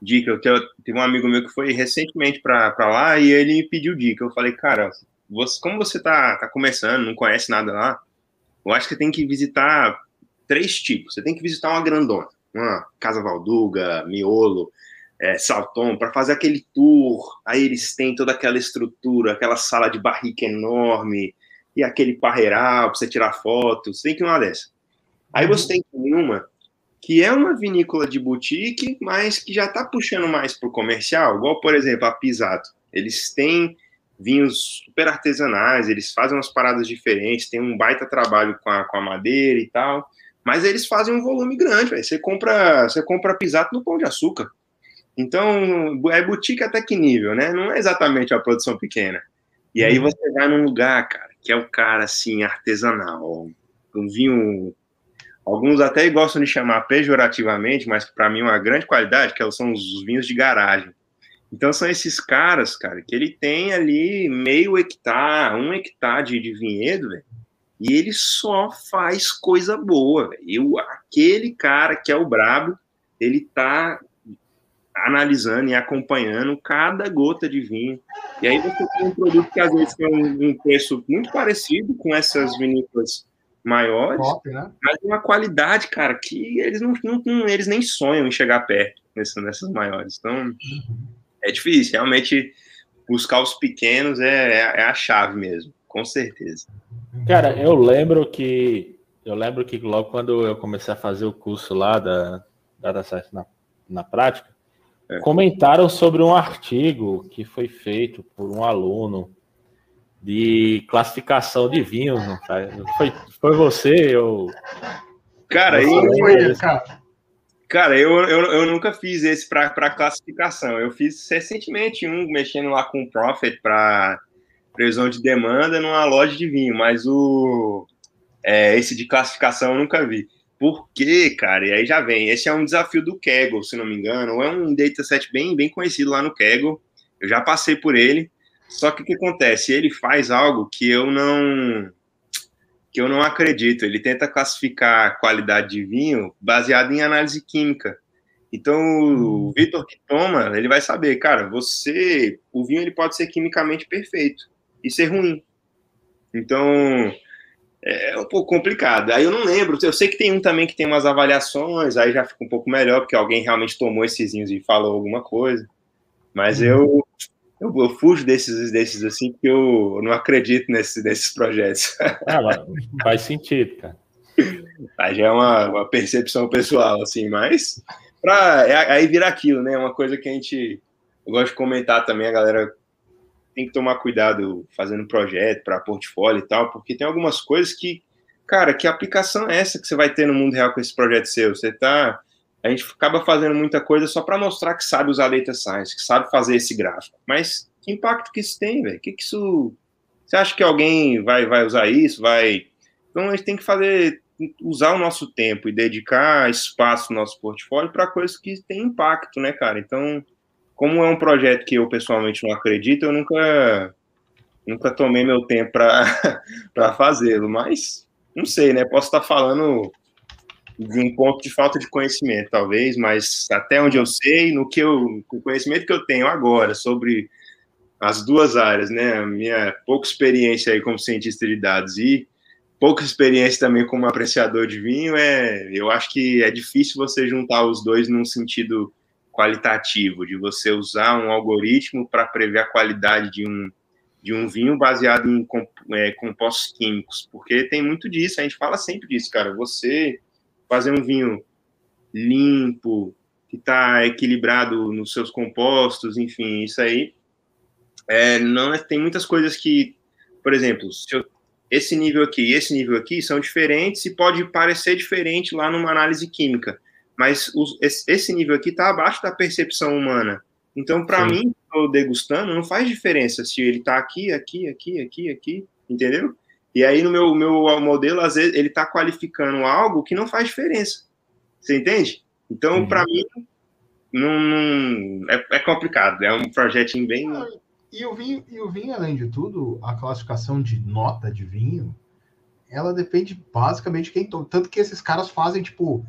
dica. Eu tenho, teve um amigo meu que foi recentemente para lá e ele me pediu dica. Eu falei, cara, você, como você tá, tá começando, não conhece nada lá, eu acho que você tem que visitar três tipos. Você tem que visitar uma grandona, uma Casa Valduga, Miolo, é, Salton, para fazer aquele tour. Aí eles têm toda aquela estrutura, aquela sala de barrica enorme e aquele parreiral para você tirar fotos. Tem que uma dessa. Aí você tem uma que é uma vinícola de boutique, mas que já está puxando mais para o comercial, igual, por exemplo, a Pisato. Eles têm vinhos super artesanais, eles fazem umas paradas diferentes, tem um baita trabalho com a, com a madeira e tal, mas eles fazem um volume grande, véio. você compra você compra Pisato no Pão de Açúcar. Então, é boutique até que nível, né? Não é exatamente a produção pequena. E aí uhum. você vai num lugar, cara, que é o cara, assim, artesanal, um vinho Alguns até gostam de chamar pejorativamente, mas para mim é uma grande qualidade, que são os vinhos de garagem. Então são esses caras, cara, que ele tem ali meio hectare, um hectare de, de vinhedo, velho, e ele só faz coisa boa, velho. Aquele cara que é o brabo, ele tá analisando e acompanhando cada gota de vinho. E aí você tem um produto que às vezes tem um, um preço muito parecido com essas vinícolas maiores, Top, né? mas uma qualidade, cara, que eles não, não, eles nem sonham em chegar perto nessas, nessas maiores. Então, uhum. é difícil. Realmente, buscar os pequenos é, é, é, a chave mesmo, com certeza. Cara, eu lembro que eu lembro que logo quando eu comecei a fazer o curso lá da Data Science na, na prática, é. comentaram sobre um artigo que foi feito por um aluno de classificação de vinhos, Foi, foi você, eu. Cara, eu, foi, cara. Cara, eu, eu, eu nunca fiz esse para classificação. Eu fiz recentemente um mexendo lá com o Profit para previsão de demanda numa loja de vinho, mas o é, esse de classificação eu nunca vi. Por quê, cara? E aí já vem. Esse é um desafio do Kaggle, se não me engano. É um dataset bem, bem conhecido lá no Kaggle. Eu já passei por ele. Só que o que acontece? Ele faz algo que eu não que eu não acredito. Ele tenta classificar a qualidade de vinho baseado em análise química. Então, o hum. Vitor que toma, ele vai saber, cara, você, o vinho ele pode ser quimicamente perfeito e ser ruim. Então, é um pouco complicado. Aí eu não lembro, eu sei que tem um também que tem umas avaliações, aí já fica um pouco melhor, porque alguém realmente tomou esses e falou alguma coisa. Mas uhum. eu eu, eu fujo desses, desses assim, porque eu não acredito nesse, nesses projetos. Ah, faz sentido, cara. Aí já é uma, uma percepção pessoal, assim, mas pra, é, aí vira aquilo, né? Uma coisa que a gente eu gosto de comentar também, a galera tem que tomar cuidado fazendo projeto para portfólio e tal, porque tem algumas coisas que, cara, que aplicação é essa que você vai ter no mundo real com esse projeto seu? Você tá a gente acaba fazendo muita coisa só para mostrar que sabe usar data science, que sabe fazer esse gráfico. Mas que impacto que isso tem, velho? Que que isso Você acha que alguém vai vai usar isso? Vai Então a gente tem que fazer usar o nosso tempo e dedicar espaço no nosso portfólio para coisas que têm impacto, né, cara? Então, como é um projeto que eu pessoalmente não acredito, eu nunca nunca tomei meu tempo para fazê-lo, mas não sei, né? Posso estar falando de um ponto de falta de conhecimento, talvez, mas até onde eu sei, no que eu, o conhecimento que eu tenho agora sobre as duas áreas, né, minha pouca experiência aí como cientista de dados e pouca experiência também como apreciador de vinho, é, eu acho que é difícil você juntar os dois num sentido qualitativo, de você usar um algoritmo para prever a qualidade de um, de um vinho baseado em é, compostos químicos, porque tem muito disso, a gente fala sempre disso, cara, você fazer um vinho limpo, que está equilibrado nos seus compostos, enfim, isso aí, é, não é, tem muitas coisas que, por exemplo, eu, esse nível aqui e esse nível aqui são diferentes e pode parecer diferente lá numa análise química, mas os, esse nível aqui está abaixo da percepção humana. Então, para mim, estou degustando, não faz diferença se ele está aqui, aqui, aqui, aqui, aqui, entendeu? E aí, no meu, meu modelo, às vezes, ele está qualificando algo que não faz diferença. Você entende? Então, uhum. para mim, não, não é, é, complicado. É um projetinho bem. E o vinho, e o vinho, além de tudo, a classificação de nota de vinho, ela depende basicamente de quem. Tanto que esses caras fazem, tipo,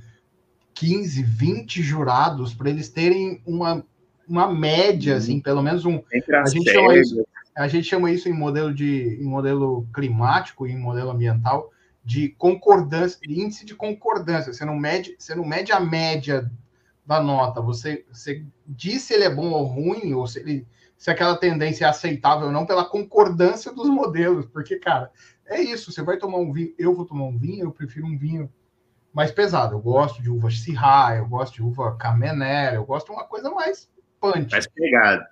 15, 20 jurados para eles terem uma, uma média, uhum. assim, pelo menos um. A gente, chama isso, a gente chama isso em modelo de em modelo climático, em modelo ambiental, de concordância, de índice de concordância. Você não mede, você não mede a média da nota, você, você diz se ele é bom ou ruim, ou se ele se aquela tendência é aceitável ou não pela concordância dos modelos, porque, cara, é isso, você vai tomar um vinho, eu vou tomar um vinho, eu prefiro um vinho mais pesado, eu gosto de uva Syrah, eu gosto de uva Camener, eu gosto de uma coisa mais punch. Mais pegado.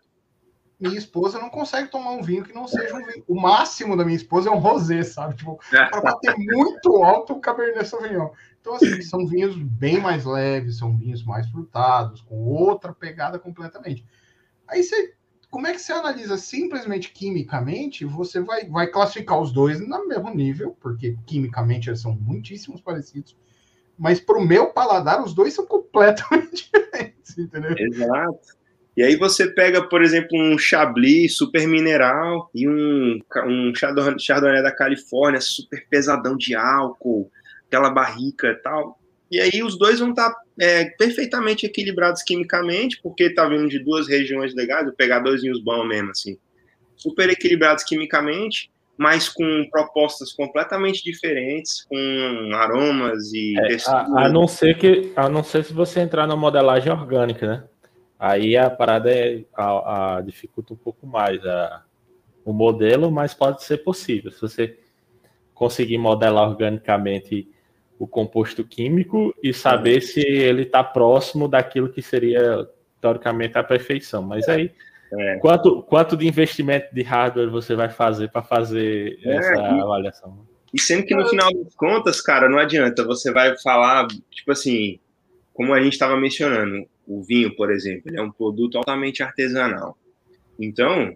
Minha esposa não consegue tomar um vinho que não seja um vinho. O máximo da minha esposa é um rosé, sabe? Tipo, para bater muito alto o Cabernet Sauvignon. Então, assim, são vinhos bem mais leves, são vinhos mais frutados, com outra pegada completamente. Aí você como é que você analisa simplesmente quimicamente? Você vai, vai classificar os dois no mesmo nível, porque quimicamente eles são muitíssimos parecidos. Mas para o meu paladar, os dois são completamente diferentes, entendeu? Exato. E aí você pega, por exemplo, um Chablis super mineral e um, um Chardonnay da Califórnia super pesadão de álcool, aquela barrica e tal. E aí os dois vão estar tá, é, perfeitamente equilibrados quimicamente, porque tá vindo de duas regiões legais, vou pegar dois vinhos bons mesmo, assim. Super equilibrados quimicamente, mas com propostas completamente diferentes, com aromas e é, a, a, não ser que a não ser se você entrar na modelagem orgânica, né? Aí a parada é a, a dificulta um pouco mais a, o modelo, mas pode ser possível. Se você conseguir modelar organicamente o composto químico e saber uhum. se ele está próximo daquilo que seria, teoricamente, a perfeição. Mas aí, é. quanto, quanto de investimento de hardware você vai fazer para fazer é, essa e, avaliação? E sendo que no final das contas, cara, não adianta, você vai falar, tipo assim, como a gente estava mencionando, o vinho, por exemplo, ele é um produto altamente artesanal. Então,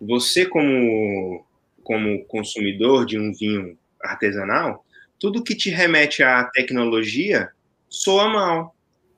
você como, como consumidor de um vinho artesanal, tudo que te remete à tecnologia soa mal.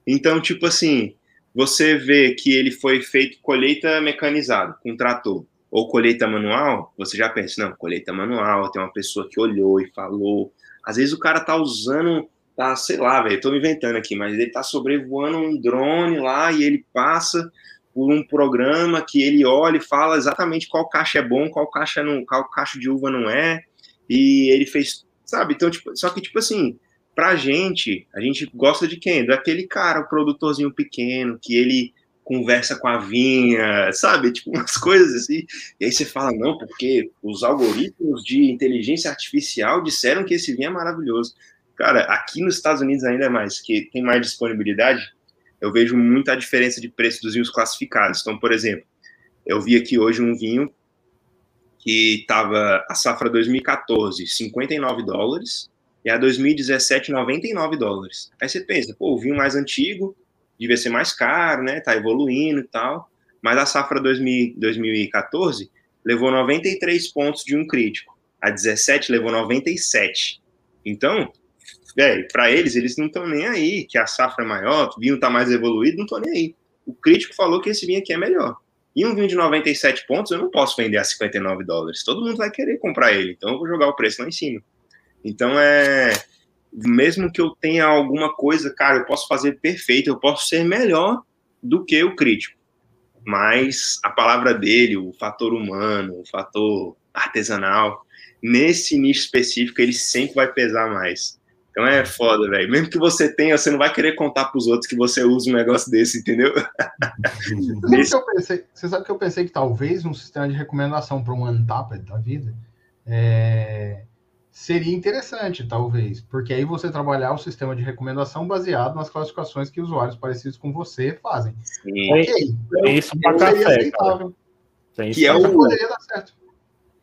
Então, tipo assim, você vê que ele foi feito colheita mecanizada, com trator, ou colheita manual, você já pensa, não, colheita manual, tem uma pessoa que olhou e falou. Às vezes o cara tá usando, tá, sei lá, velho, tô me inventando aqui, mas ele tá sobrevoando um drone lá e ele passa por um programa que ele olha e fala exatamente qual caixa é bom, qual caixa não, qual caixa de uva não é, e ele fez sabe? Então, tipo, só que, tipo assim, pra gente, a gente gosta de quem? Daquele cara, o produtorzinho pequeno, que ele conversa com a vinha, sabe? Tipo, umas coisas assim. E aí você fala, não, porque os algoritmos de inteligência artificial disseram que esse vinho é maravilhoso. Cara, aqui nos Estados Unidos ainda é mais, que tem mais disponibilidade, eu vejo muita diferença de preço dos vinhos classificados. Então, por exemplo, eu vi aqui hoje um vinho que estava a safra 2014, 59 dólares, e a 2017, 99 dólares. Aí você pensa, pô, o vinho mais antigo devia ser mais caro, né? Tá evoluindo e tal. Mas a safra 2000, 2014 levou 93 pontos de um crítico. A 17 levou 97. Então, velho, para eles, eles não estão nem aí, que a safra é maior, o vinho tá mais evoluído, não estão nem aí. O crítico falou que esse vinho aqui é melhor. E um vinho de 97 pontos eu não posso vender a 59 dólares. Todo mundo vai querer comprar ele, então eu vou jogar o preço lá em cima. Então é, mesmo que eu tenha alguma coisa, cara, eu posso fazer perfeito, eu posso ser melhor do que o crítico. Mas a palavra dele, o fator humano, o fator artesanal, nesse nicho específico, ele sempre vai pesar mais. Então é foda, velho. Mesmo que você tenha, você não vai querer contar para os outros que você usa um negócio desse, entendeu? Você sabe, que pensei, você sabe, que eu pensei, que talvez um sistema de recomendação para um Untapped da vida é, seria interessante, talvez, porque aí você trabalhar o sistema de recomendação baseado nas classificações que usuários parecidos com você fazem. Sim. Ok. É isso para café. Que é o poderia dar certo.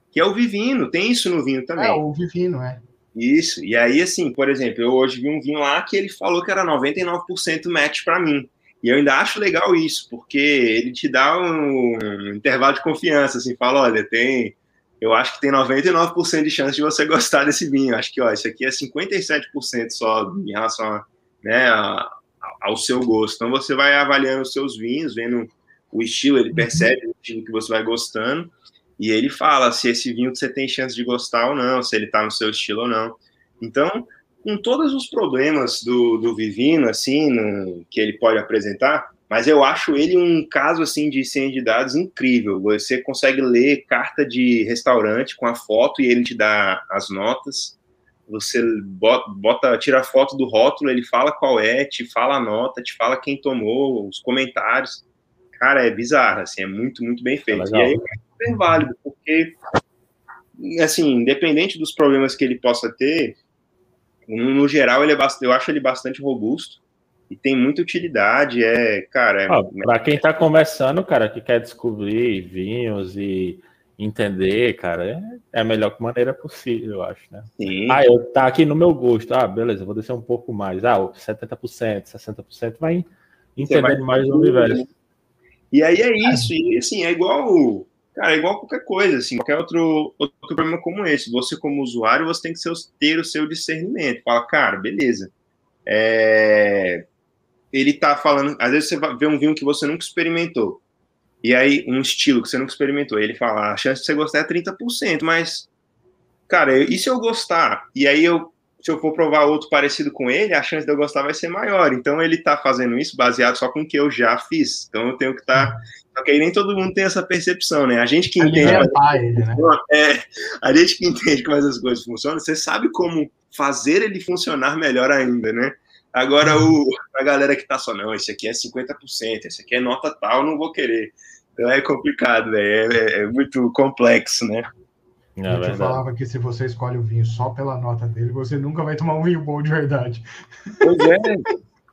Que é o Vivino, tem isso no vinho também. É, o Vivino, é. Isso. E aí, assim, por exemplo, eu hoje vi um vinho lá que ele falou que era 99% match para mim. E eu ainda acho legal isso, porque ele te dá um, um intervalo de confiança, assim, fala, olha, tem, eu acho que tem 99% de chance de você gostar desse vinho. Acho que, ó, isso aqui é 57% só em relação a, né, a, ao seu gosto. Então, você vai avaliando os seus vinhos, vendo o estilo, ele uhum. percebe o estilo que você vai gostando, e ele fala se esse vinho você tem chance de gostar ou não, se ele está no seu estilo ou não. Então, com todos os problemas do, do Vivino, assim, no, que ele pode apresentar, mas eu acho ele um caso, assim, de ciência de dados incrível. Você consegue ler carta de restaurante com a foto e ele te dá as notas. Você bota, bota tira a foto do rótulo, ele fala qual é, te fala a nota, te fala quem tomou, os comentários. Cara, é bizarro, assim, é muito, muito bem feito. É e aí, super válido, porque, assim, independente dos problemas que ele possa ter, no, no geral, ele é bastante, eu acho ele bastante robusto e tem muita utilidade. É, cara. É... Ah, para quem está começando, cara, que quer descobrir vinhos e entender, cara, é, a melhor maneira possível, eu acho, né? Sim. Ah, eu tá aqui no meu gosto. Ah, beleza, vou descer um pouco mais. Ah, 70%, 60% vai entendendo vai... mais o universo. E aí é isso, e assim, é igual Cara, é igual qualquer coisa, assim, qualquer outro, outro problema como esse. Você, como usuário, você tem que ter o seu discernimento. Fala, cara, beleza. É... Ele tá falando. Às vezes você vê um vinho que você nunca experimentou. E aí, um estilo que você nunca experimentou. Ele fala, ah, a chance de você gostar é 30%, mas. Cara, e se eu gostar? E aí eu se eu for provar outro parecido com ele, a chance de eu gostar vai ser maior. Então ele está fazendo isso baseado só com o que eu já fiz. Então eu tenho que estar. Tá... Aí nem todo mundo tem essa percepção, né? A gente que entende. Ele, né? é, a gente que entende como essas coisas funcionam, você sabe como fazer ele funcionar melhor ainda, né? Agora, o, a galera que tá só, não, esse aqui é 50%, esse aqui é nota tal, não vou querer. Então é complicado, né? é, é muito complexo, né? É a gente falava que se você escolhe o vinho só pela nota dele, você nunca vai tomar um vinho bom de verdade. Pois é,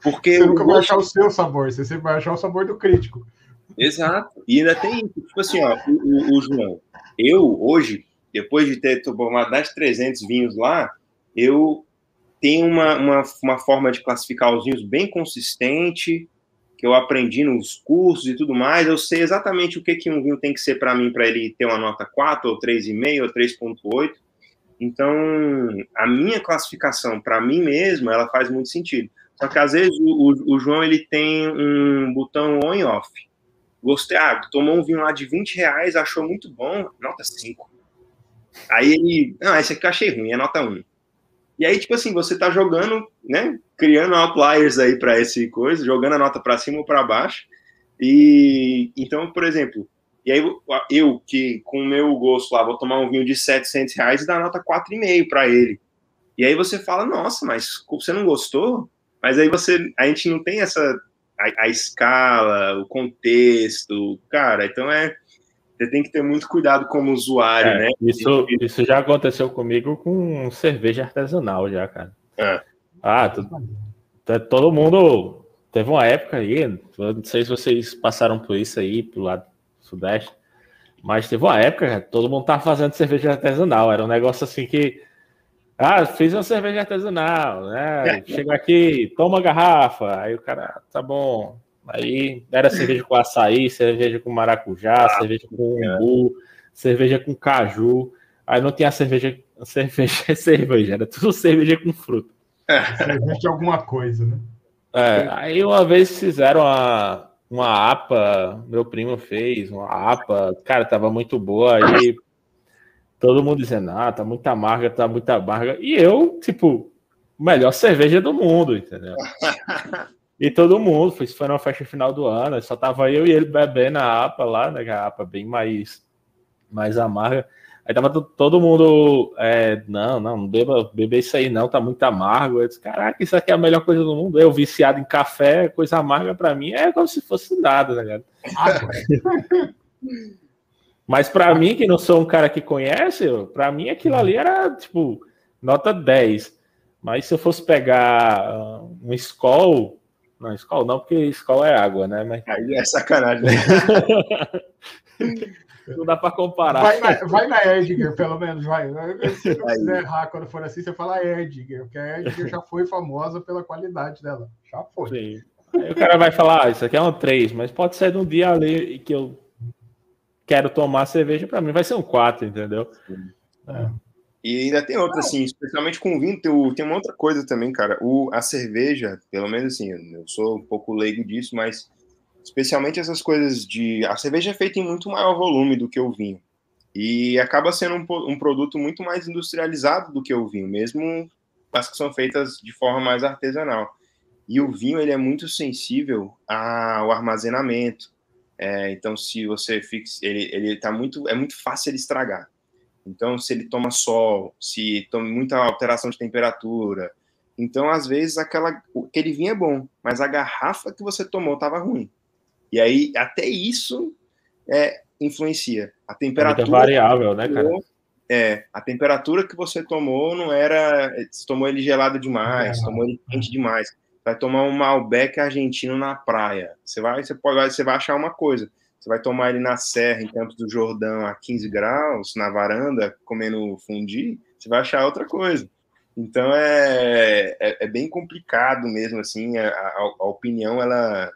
porque. você nunca vai achar o seu sabor, você sempre vai achar o sabor do crítico. Exato. E ainda tem, tipo assim, ó, o, o, o João, eu hoje, depois de ter tomado mais de 300 vinhos lá, eu tenho uma, uma, uma forma de classificar os vinhos bem consistente, que eu aprendi nos cursos e tudo mais, eu sei exatamente o que, que um vinho tem que ser para mim para ele ter uma nota 4 ou 3,5 ou 3,8. Então, a minha classificação para mim mesmo, ela faz muito sentido. Só que às vezes o, o, o João ele tem um botão on e off. Gostei, ah, tomou um vinho lá de 20 reais, achou muito bom, nota 5. Aí ele, não, esse aqui eu achei ruim, é nota 1. E aí, tipo assim, você tá jogando, né? Criando outliers aí para esse coisa, jogando a nota para cima ou para baixo. E então, por exemplo, e aí eu que com o meu gosto lá vou tomar um vinho de 700 reais e dar nota 4,5 para ele. E aí você fala, nossa, mas você não gostou? Mas aí você, a gente não tem essa a, a escala, o contexto, cara. Então é você tem que ter muito cuidado como usuário, é, né? Isso, isso já aconteceu comigo com cerveja artesanal, já, cara. É. Ah, tu, todo mundo teve uma época aí, não sei se vocês passaram por isso aí, pro lado sudeste, mas teve uma época, cara, todo mundo tava fazendo cerveja artesanal. Era um negócio assim que. Ah, fiz uma cerveja artesanal, né? Chega aqui, toma a garrafa. Aí o cara, tá bom, Aí era cerveja com açaí, cerveja com maracujá, ah, cerveja com umbu, cerveja com caju. Aí não tinha cerveja, cerveja é cerveja, era tudo cerveja com fruta. É. Cerveja de alguma coisa, né? É, aí uma vez fizeram uma, uma APA, meu primo fez uma APA, cara, tava muito boa, aí todo mundo dizendo, ah, tá muito amarga, tá muito amarga. E eu, tipo, melhor cerveja do mundo, entendeu? E todo mundo, foi, foi uma festa final do ano, só tava eu e ele bebendo a APA lá, né? A APA bem mais, mais amarga. Aí tava todo mundo, é, não, não, não beba, beba isso aí não, tá muito amargo. Eu disse, caraca, isso aqui é a melhor coisa do mundo. Eu viciado em café, coisa amarga para mim é como se fosse nada, tá ligado? Mas para mim, que não sou um cara que conhece, para mim aquilo ali era tipo nota 10. Mas se eu fosse pegar uh, um Skol, não, Skol não, porque Skol é água, né? Mas... Aí é sacanagem. Né? não dá para comparar. Vai na, vai na Edgar, pelo menos, vai. Se não quiser errar quando for assim, você fala Edgar, porque a Edgar já foi famosa pela qualidade dela. Já foi. Sim. Aí o cara vai falar, ah, isso aqui é um 3, mas pode ser de um dia ali que eu quero tomar cerveja, para mim vai ser um 4, entendeu? É. E ainda tem outra, assim, especialmente com vinho, tem, tem uma outra coisa também, cara. O, a cerveja, pelo menos assim, eu sou um pouco leigo disso, mas especialmente essas coisas de. A cerveja é feita em muito maior volume do que o vinho. E acaba sendo um, um produto muito mais industrializado do que o vinho, mesmo as que são feitas de forma mais artesanal. E o vinho ele é muito sensível ao armazenamento, é, então, se você fixa, ele, ele tá muito, é muito fácil ele estragar. Então, se ele toma sol, se toma muita alteração de temperatura, então às vezes aquela, aquele vinho é bom, mas a garrafa que você tomou estava ruim. E aí até isso é, influencia. A temperatura é variável, né, cara? É, a temperatura que você tomou não era, você tomou ele gelado demais, é, tomou ele quente demais vai tomar um Malbec argentino na praia. Você vai, você pode, você vai achar uma coisa. Você vai tomar ele na serra, em Campos do Jordão, a 15 graus, na varanda, comendo fundi, você vai achar outra coisa. Então é, é, é bem complicado mesmo, assim, a, a, opinião, ela,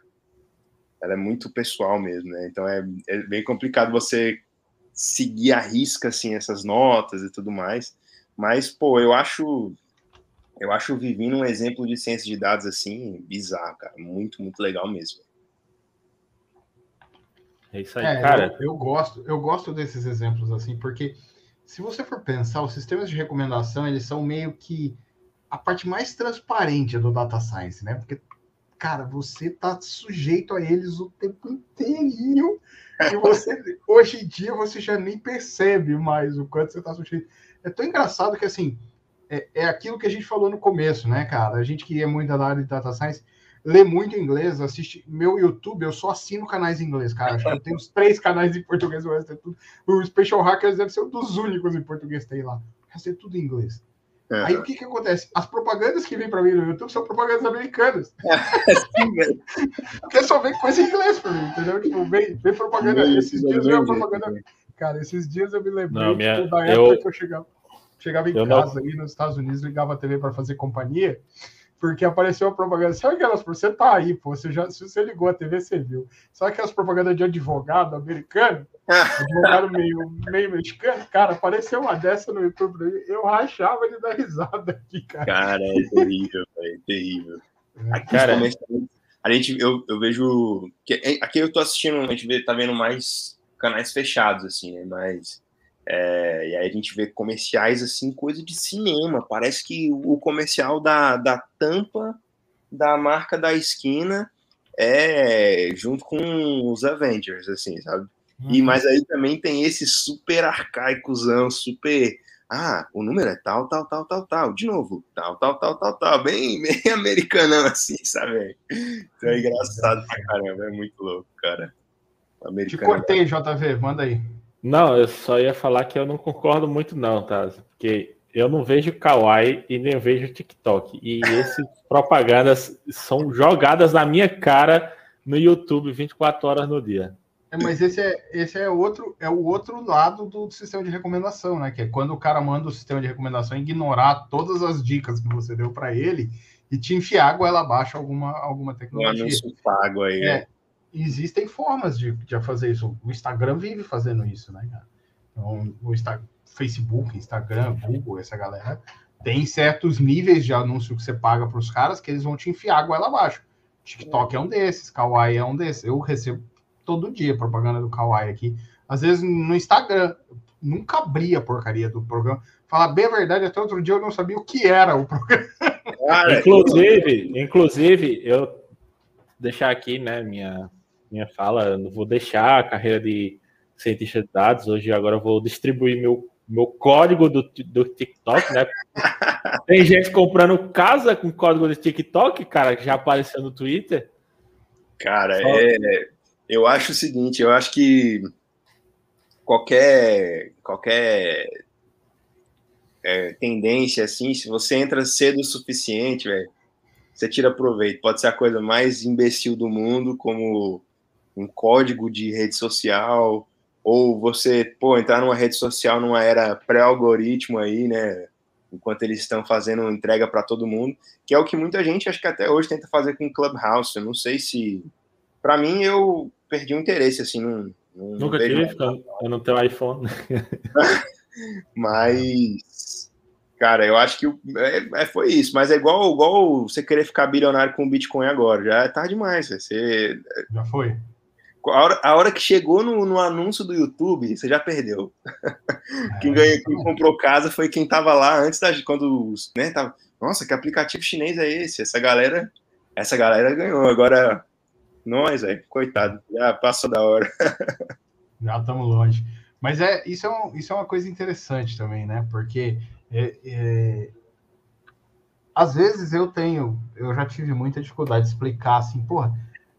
ela é muito pessoal mesmo, né? Então é, é bem complicado você seguir a risca, assim, essas notas e tudo mais. Mas, pô, eu acho eu acho o Vivino um exemplo de ciência de dados assim, bizarro, cara. Muito, muito legal mesmo. É isso aí, é, cara. Eu, eu, gosto, eu gosto desses exemplos assim, porque se você for pensar, os sistemas de recomendação, eles são meio que a parte mais transparente do data science, né? Porque, cara, você tá sujeito a eles o tempo inteirinho. E você, hoje em dia, você já nem percebe mais o quanto você tá sujeito. É tão engraçado que, assim, é, é aquilo que a gente falou no começo, né, cara? A gente que é muito da área de data science, lê muito inglês, assiste meu YouTube, eu só assino canais em inglês, cara. Acho que eu tenho uns três canais em português, o resto é tudo. O Special Hackers deve ser um dos únicos em português que tem lá. O resto é tudo em inglês. É. Aí o que que acontece? As propagandas que vêm para mim no YouTube são propagandas americanas. Porque só vem coisa em inglês para mim, entendeu? Tipo, vem, vem propaganda. Esses dias veio propaganda. Cara, esses dias eu me lembrei Não, minha, tipo, da época eu... que eu chegava. Chegava em eu casa não... aí nos Estados Unidos, ligava a TV para fazer companhia, porque apareceu a propaganda. Sabe aquelas. Você tá aí, pô. Você já, se você ligou a TV, você viu. Sabe aquelas propagandas de advogado americano? advogado meio, meio mexicano? Cara, apareceu uma dessa no YouTube. Eu rachava de dar risada aqui, cara. Cara, é terrível, é terrível. É. Cara, a gente, eu, eu vejo. Que, aqui eu tô assistindo, a gente vê, tá vendo mais canais fechados, assim, né? Mas é, e aí a gente vê comerciais assim, coisa de cinema. Parece que o comercial da, da tampa da marca da esquina é junto com os Avengers, assim, sabe? Uhum. E mas aí também tem esse super arcaicozão, super. Ah, o número é tal, tal, tal, tal, tal. De novo, tal, tal, tal, tal, tal. Bem, bem americanão, assim, sabe? Então é engraçado pra caramba, é muito louco, cara. Americano. Te cortei, JV, manda aí. Não, eu só ia falar que eu não concordo muito, não, tá? Porque eu não vejo Kawaii e nem vejo TikTok. E essas propagandas são jogadas na minha cara no YouTube 24 horas no dia. É, mas esse é, esse é outro é o outro lado do sistema de recomendação, né? Que é quando o cara manda o sistema de recomendação ignorar todas as dicas que você deu para ele e te enfiar água ela abaixo alguma alguma tecnologia. Um anúncio pago aí. É, né? Existem formas de, de fazer isso. O Instagram vive fazendo isso, né, cara? Então, o Insta, Facebook, Instagram, Google, essa galera tem certos níveis de anúncio que você paga para os caras que eles vão te enfiar a goela abaixo. TikTok é um desses, Kawaii é um desses. Eu recebo todo dia propaganda do Kawaii aqui. Às vezes no Instagram, nunca abri a porcaria do programa. Falar bem a verdade, até outro dia eu não sabia o que era o programa. Cara, inclusive, eu... inclusive, eu deixar aqui, né, minha, minha fala, eu não vou deixar a carreira de cientista de dados, hoje agora eu vou distribuir meu, meu código do, do TikTok, né? Tem gente comprando casa com código do TikTok, cara, que já apareceu no Twitter. Cara, Só... é, eu acho o seguinte, eu acho que qualquer qualquer é, tendência assim, se você entra cedo o suficiente, velho, você tira proveito. Pode ser a coisa mais imbecil do mundo, como um código de rede social, ou você, pô, entrar numa rede social numa era pré-algoritmo aí, né? Enquanto eles estão fazendo entrega para todo mundo, que é o que muita gente acho que até hoje tenta fazer com Clubhouse. Eu não sei se. Para mim, eu perdi o interesse, assim, não. não Nunca tive, eu não tenho iPhone. Mas, cara, eu acho que é, é, foi isso. Mas é igual, igual você querer ficar bilionário com o Bitcoin agora. Já é tarde demais. Você... Já foi. A hora, a hora que chegou no, no, anúncio do YouTube, você já perdeu. É, quem, ganhou, quem comprou casa foi quem tava lá antes da. Quando. Né, tava, Nossa, que aplicativo chinês é esse? Essa galera. Essa galera ganhou. Agora, nós, velho, coitado, já passou da hora. já estamos longe. Mas é, isso, é um, isso é uma coisa interessante também, né? Porque é, é, às vezes eu tenho, eu já tive muita dificuldade de explicar assim, porra,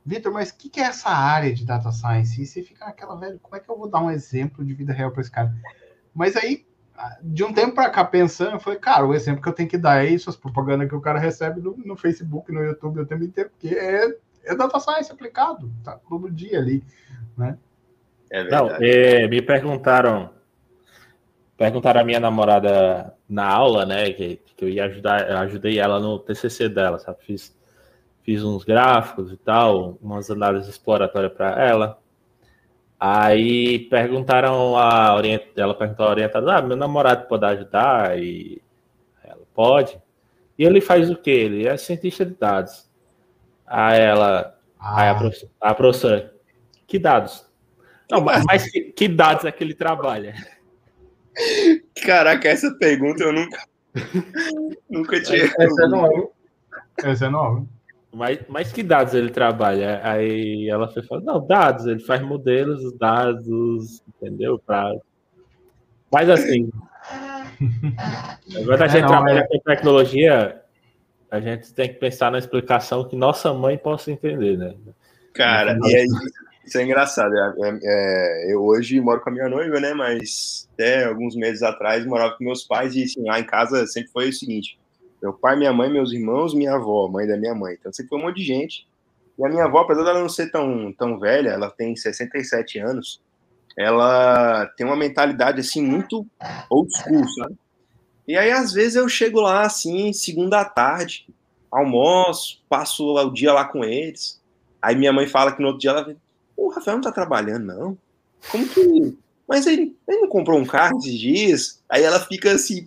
Vitor, mas o que, que, é essa área de data science? E você fica naquela, velho, como é que eu vou dar um exemplo de vida real para esse cara? Mas aí, de um tempo para cá, pensando, eu falei, cara, o exemplo que eu tenho que dar é isso, as propagandas que o cara recebe no, no Facebook, no YouTube o tempo inteiro, porque é, é data science aplicado, tá todo dia ali, né? É Não, é, me perguntaram, perguntaram a minha namorada na aula, né, que, que eu ia ajudar, eu ajudei ela no TCC dela, sabe? Fiz, fiz uns gráficos e tal, umas análises exploratórias para ela. Aí perguntaram a orient... ela perguntou a orientada, ah, meu namorado pode ajudar e ela pode. E ele faz o quê? Ele é cientista de dados. Aí ela, ah. aí a professora, a professora, que dados? Não, mas que, que dados é que ele trabalha? Caraca, essa pergunta eu nunca. nunca tinha. Essa é nova. Essa é nova. Mas, mas que dados ele trabalha? Aí ela foi falar, não, dados, ele faz modelos, dados, entendeu? Pra... Mas assim, agora a é, gente é, não, trabalha é... com tecnologia, a gente tem que pensar na explicação que nossa mãe possa entender, né? Cara, e aí, isso é engraçado. É, é, é, eu hoje moro com a minha noiva, né? Mas até alguns meses atrás morava com meus pais e assim, lá em casa sempre foi o seguinte: meu pai, minha mãe, meus irmãos, minha avó, mãe da minha mãe. Então sempre foi um monte de gente. E a minha avó, apesar dela não ser tão, tão velha, ela tem 67 anos, ela tem uma mentalidade assim muito old school, sabe? E aí, às vezes, eu chego lá assim, segunda tarde, almoço, passo o dia lá com eles. Aí minha mãe fala que no outro dia ela o Rafael não tá trabalhando, não. Como que. Mas ele, ele não comprou um carro esses dias? Aí ela fica assim,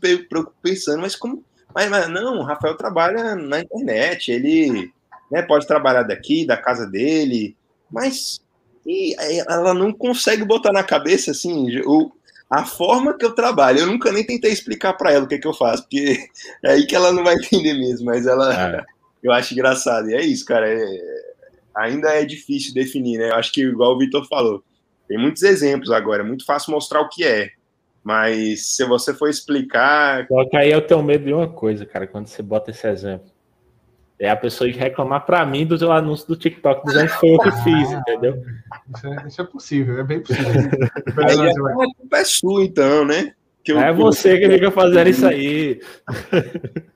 pensando, mas como. Mas, mas não, o Rafael trabalha na internet, ele né, pode trabalhar daqui, da casa dele, mas e ela não consegue botar na cabeça assim o, a forma que eu trabalho. Eu nunca nem tentei explicar para ela o que, que eu faço, porque é aí que ela não vai entender mesmo, mas ela é. eu acho engraçado. E é isso, cara. É, ainda é difícil definir, né? Eu acho que, igual o Vitor falou, tem muitos exemplos agora, é muito fácil mostrar o que é. Mas se você for explicar. Só que aí eu tenho medo de uma coisa, cara, quando você bota esse exemplo. É a pessoa reclamar para mim do seu anúncio do TikTok dizendo que foi eu que fiz, ah, entendeu? Isso é, isso é, possível, é bem possível. aí é, a culpa é sua, então, né? Eu, é você que fica fazendo isso aí.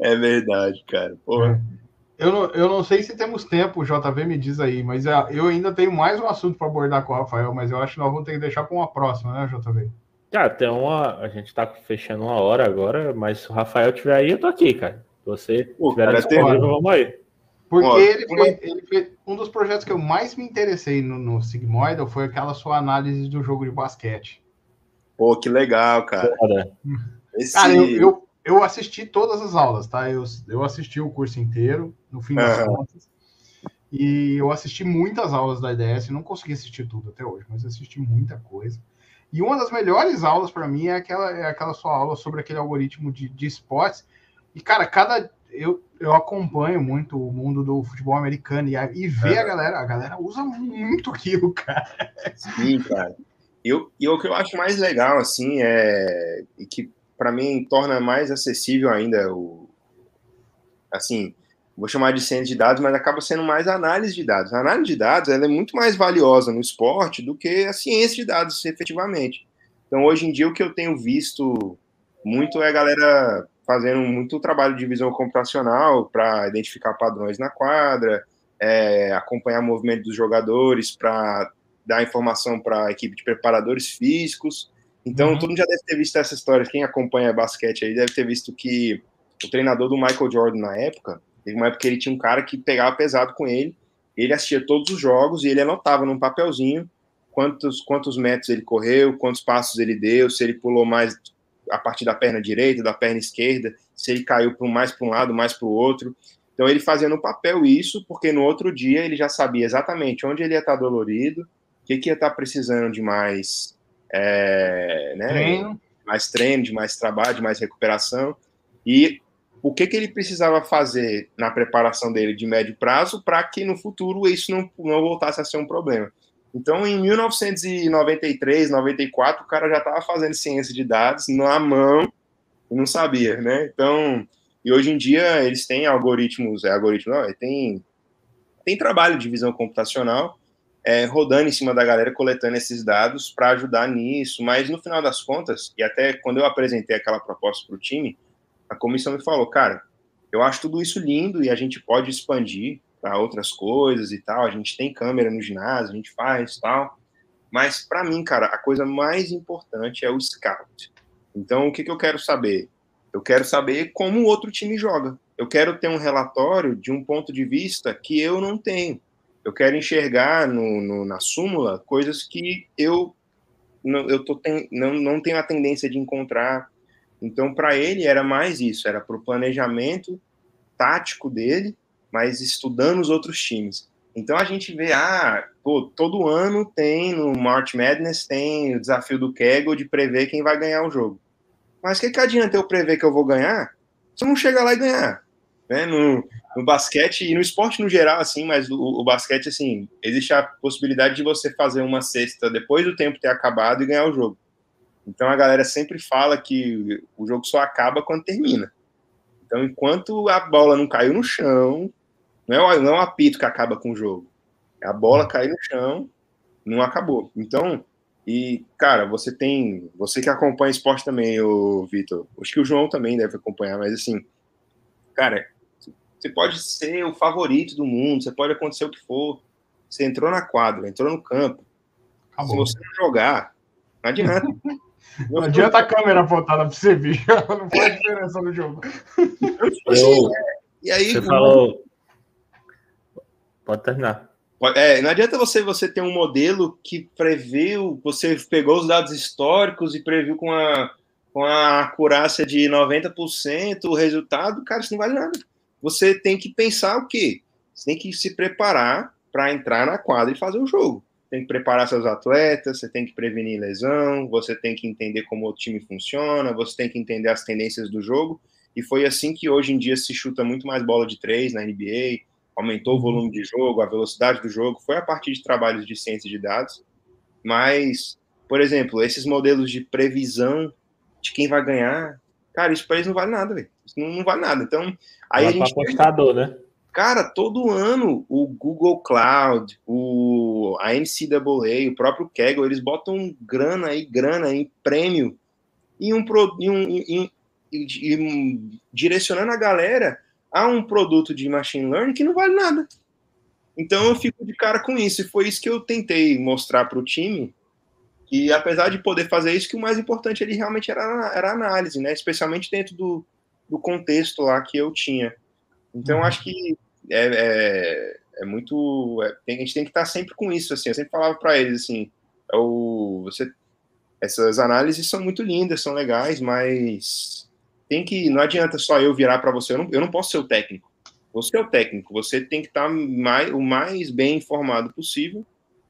É verdade, cara. Porra. É. Eu não, eu não sei se temos tempo, o JV me diz aí, mas é, eu ainda tenho mais um assunto para abordar com o Rafael, mas eu acho que nós vamos ter que deixar para uma próxima, né, JV? Cara, tem uma. A gente está fechando uma hora agora, mas se o Rafael tiver aí, eu tô aqui, cara. Você Pô, tiver cara, disponível, vamos aí. Porque Ó, ele, foi, ele foi um dos projetos que eu mais me interessei no, no Sigmoidal foi aquela sua análise do jogo de basquete. Pô, que legal, cara. Esse... Cara, eu, eu, eu assisti todas as aulas, tá? Eu, eu assisti o curso inteiro, no fim das uhum. contas. E eu assisti muitas aulas da IDS, não consegui assistir tudo até hoje, mas assisti muita coisa. E uma das melhores aulas para mim é aquela, é aquela sua aula sobre aquele algoritmo de, de spots. E, cara, cada. eu, eu acompanho muito o mundo do futebol americano e, e ver é. a galera, a galera usa muito aquilo, cara. Sim, cara. E, eu, e o que eu acho mais legal, assim, é e que para mim torna mais acessível ainda o assim, vou chamar de ciência de dados, mas acaba sendo mais análise de dados. A análise de dados ela é muito mais valiosa no esporte do que a ciência de dados, efetivamente. Então, hoje em dia, o que eu tenho visto muito é a galera fazendo muito trabalho de visão computacional para identificar padrões na quadra, é, acompanhar o movimento dos jogadores, para dar informação para a equipe de preparadores físicos. Então, uhum. todo mundo já deve ter visto essa história. Quem acompanha basquete aí deve ter visto que o treinador do Michael Jordan na época, teve uma época que ele tinha um cara que pegava pesado com ele, ele assistia todos os jogos e ele anotava num papelzinho quantos, quantos metros ele correu, quantos passos ele deu, se ele pulou mais a partir da perna direita, da perna esquerda, se ele caiu mais para um lado, mais para o outro. Então ele fazia no papel isso, porque no outro dia ele já sabia exatamente onde ele ia estar dolorido, o que, que ia estar precisando de mais, é, né, treino. mais treino, de mais trabalho, de mais recuperação. E o que, que ele precisava fazer na preparação dele de médio prazo para que no futuro isso não, não voltasse a ser um problema. Então, em 1993, 94, o cara já estava fazendo ciência de dados na mão e não sabia, né? Então, e hoje em dia eles têm algoritmos, é algoritmo, não, tem, tem trabalho de visão computacional é, rodando em cima da galera, coletando esses dados para ajudar nisso, mas no final das contas, e até quando eu apresentei aquela proposta para o time, a comissão me falou, cara, eu acho tudo isso lindo e a gente pode expandir para outras coisas e tal. A gente tem câmera no ginásio, a gente faz tal. Mas para mim, cara, a coisa mais importante é o scout. Então, o que, que eu quero saber? Eu quero saber como o outro time joga. Eu quero ter um relatório de um ponto de vista que eu não tenho. Eu quero enxergar no, no na súmula coisas que eu não, eu tô ten, não, não tenho a tendência de encontrar então, para ele, era mais isso, era para o planejamento tático dele, mas estudando os outros times. Então, a gente vê, ah, pô, todo ano tem no March Madness, tem o desafio do Kegel de prever quem vai ganhar o jogo. Mas o que, que adianta eu prever que eu vou ganhar se eu não chegar lá e ganhar? Né? No, no basquete e no esporte no geral, assim, mas o, o, basquete, assim, existe a possibilidade de você fazer uma cesta depois do tempo ter acabado e ganhar o jogo. Então a galera sempre fala que o jogo só acaba quando termina. Então, enquanto a bola não caiu no chão, não é, o, não é o apito que acaba com o jogo. É a bola cair no chão, não acabou. Então, e, cara, você tem. Você que acompanha esporte também, o Vitor. Acho que o João também deve acompanhar, mas assim, cara, você pode ser o favorito do mundo, você pode acontecer o que for. Você entrou na quadra, entrou no campo. Acabou. Se você não jogar, não adianta. Não adianta a câmera apontada para você ver, não faz diferença no jogo. Eu, e aí, você falou. Pode terminar. É, não adianta você, você ter um modelo que previu, você pegou os dados históricos e previu com a, com a acurácia de 90% o resultado, cara, isso não vale nada. Você tem que pensar o quê? Você tem que se preparar para entrar na quadra e fazer o jogo tem que preparar seus atletas, você tem que prevenir lesão, você tem que entender como o time funciona, você tem que entender as tendências do jogo. E foi assim que hoje em dia se chuta muito mais bola de três na NBA, aumentou o volume de jogo, a velocidade do jogo, foi a partir de trabalhos de ciência de dados. Mas, por exemplo, esses modelos de previsão de quem vai ganhar, cara, isso para eles não vale nada, velho. Isso não, não, vale nada. Então, aí a gente. Apostador, né? Cara, todo ano o Google Cloud, o, a NCAA, o próprio Kaggle, eles botam grana e grana em prêmio e um, um, direcionando a galera a um produto de machine learning que não vale nada. Então eu fico de cara com isso. E foi isso que eu tentei mostrar para o time. E apesar de poder fazer isso, que o mais importante ali realmente era, era a análise, né? Especialmente dentro do, do contexto lá que eu tinha. Então, uhum. acho que é, é, é muito. É, tem, a gente tem que estar sempre com isso. Assim, eu sempre falava para eles assim: é o, você, essas análises são muito lindas, são legais, mas tem que. Não adianta só eu virar para você. Eu não, eu não posso ser o técnico. Você é o técnico. Você tem que estar mais, o mais bem informado possível.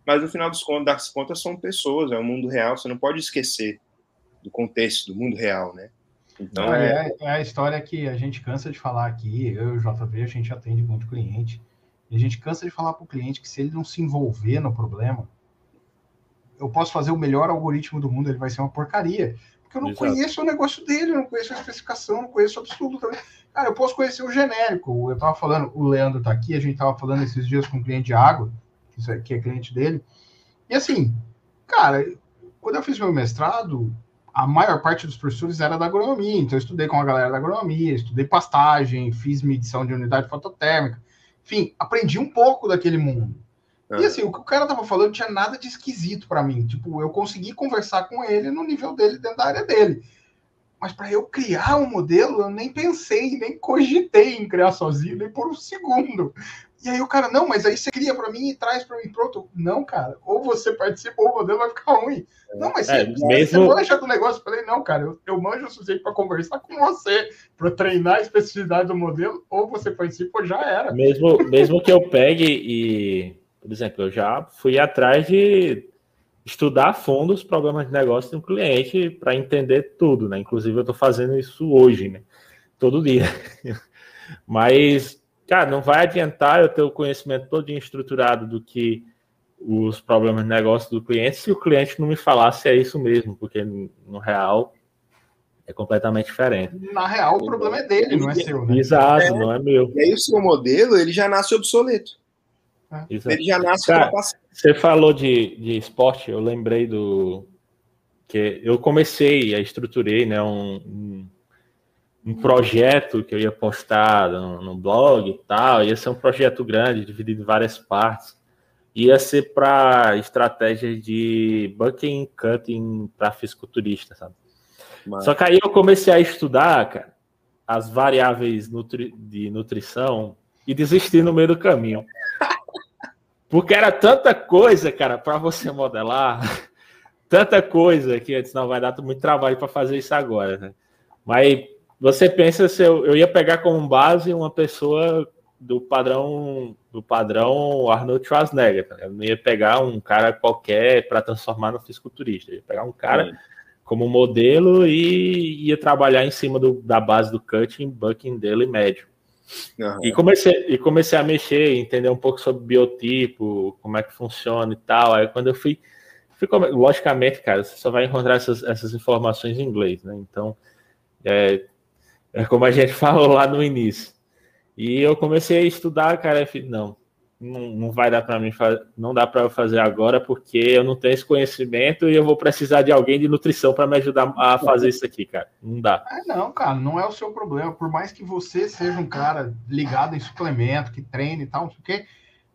Mas no final das contas são pessoas, é o mundo real. Você não pode esquecer do contexto do mundo real, né? Então é... é... a história que a gente cansa de falar aqui. Eu e o JV, a gente atende muito cliente. E a gente cansa de falar para o cliente que se ele não se envolver no problema, eu posso fazer o melhor algoritmo do mundo, ele vai ser uma porcaria. Porque eu não Exato. conheço o negócio dele, eu não conheço a especificação, não conheço absolutamente. Cara, eu posso conhecer o genérico. Eu estava falando, o Leandro está aqui, a gente estava falando esses dias com um cliente de água, que é cliente dele. E assim, cara, quando eu fiz meu mestrado, a maior parte dos professores era da agronomia, então eu estudei com a galera da agronomia, estudei pastagem, fiz medição de unidade fototérmica, enfim, aprendi um pouco daquele mundo. E assim, o que o cara tava falando tinha nada de esquisito para mim. Tipo, eu consegui conversar com ele no nível dele, dentro da área dele. Mas para eu criar um modelo, eu nem pensei, nem cogitei em criar sozinho, nem por um segundo. E aí o cara, não, mas aí você cria para mim e traz para mim pronto. Não, cara, ou você participa ou o modelo vai ficar ruim. Não, mas é, você, mesmo... você manja do negócio. Eu falei, não, cara, eu, eu manjo o sujeito para conversar com você, para treinar a especificidade do modelo, ou você participa ou já era. Mesmo, mesmo que eu pegue e, por exemplo, eu já fui atrás de estudar a fundo os problemas de negócio de um cliente para entender tudo, né? Inclusive, eu estou fazendo isso hoje, né? Todo dia. Mas cara, não vai adiantar eu ter o conhecimento todo estruturado do que os problemas de negócio do cliente se o cliente não me falasse se é isso mesmo, porque no real é completamente diferente. Na real, o problema é dele, não é seu, né? Exato, é, não é meu. E aí o seu modelo, ele já nasce obsoleto. É. Ele já nasce Cara, Você falou de, de esporte, eu lembrei do que eu comecei, a estruturei, né, um, um um projeto que eu ia postar no, no, blog e tal, ia ser um projeto grande, dividido em várias partes. Ia ser para estratégias de bucking cutting para fisiculturista, sabe? Mas... Só que aí eu comecei a estudar, cara, as variáveis nutri de nutrição e desisti no meio do caminho. Porque era tanta coisa, cara, para você modelar, tanta coisa que antes não vai dar muito trabalho para fazer isso agora, né? Mas você pensa se eu, eu ia pegar como base uma pessoa do padrão do padrão Arnold Schwarzenegger. Tá? Eu não ia pegar um cara qualquer para transformar no fisiculturista. Eu ia pegar um cara como modelo e ia trabalhar em cima do, da base do cutting, bucking dele médio. Uhum. E, comecei, e comecei a mexer, entender um pouco sobre biotipo, como é que funciona e tal. Aí quando eu fui, fui logicamente, cara, você só vai encontrar essas, essas informações em inglês, né? Então, é, é como a gente falou lá no início. E eu comecei a estudar, cara, e não, não, não vai dar para mim, não dá para eu fazer agora porque eu não tenho esse conhecimento e eu vou precisar de alguém de nutrição para me ajudar a fazer isso aqui, cara. Não dá. É, não, cara, não é o seu problema. Por mais que você seja um cara ligado em suplemento, que treine e tal, não sei o quê,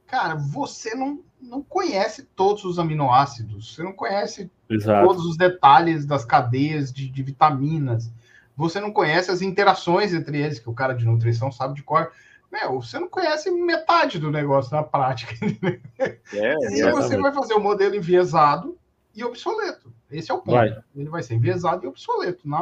cara, você não, não conhece todos os aminoácidos, você não conhece Exato. todos os detalhes das cadeias de, de vitaminas você não conhece as interações entre eles, que o cara de nutrição sabe de cor. Meu, você não conhece metade do negócio na prática. É, e você vai fazer o um modelo enviesado e obsoleto. Esse é o ponto. Vai. Ele vai ser enviesado e obsoleto. Na,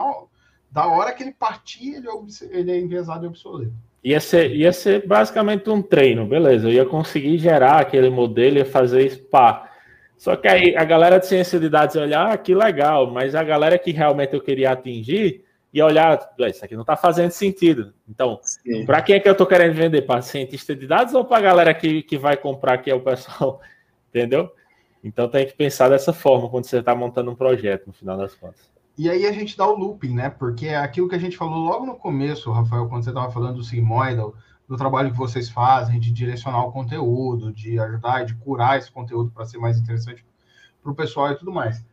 da hora que ele partir, ele é, ele é enviesado e obsoleto. Ia ser, ia ser basicamente um treino, beleza. Eu ia conseguir gerar aquele modelo e fazer spa. Só que aí a galera de ciência de dados ia olhar, ah, que legal, mas a galera que realmente eu queria atingir e olhar, isso aqui não está fazendo sentido. Então, para quem é que eu estou querendo vender? Para cientista de dados ou para a galera que, que vai comprar, que é o pessoal? Entendeu? Então tem que pensar dessa forma quando você está montando um projeto, no final das contas. E aí a gente dá o looping, né? Porque é aquilo que a gente falou logo no começo, Rafael, quando você estava falando do Sigmoidal, do trabalho que vocês fazem, de direcionar o conteúdo, de ajudar, de curar esse conteúdo para ser mais interessante para o pessoal e tudo mais.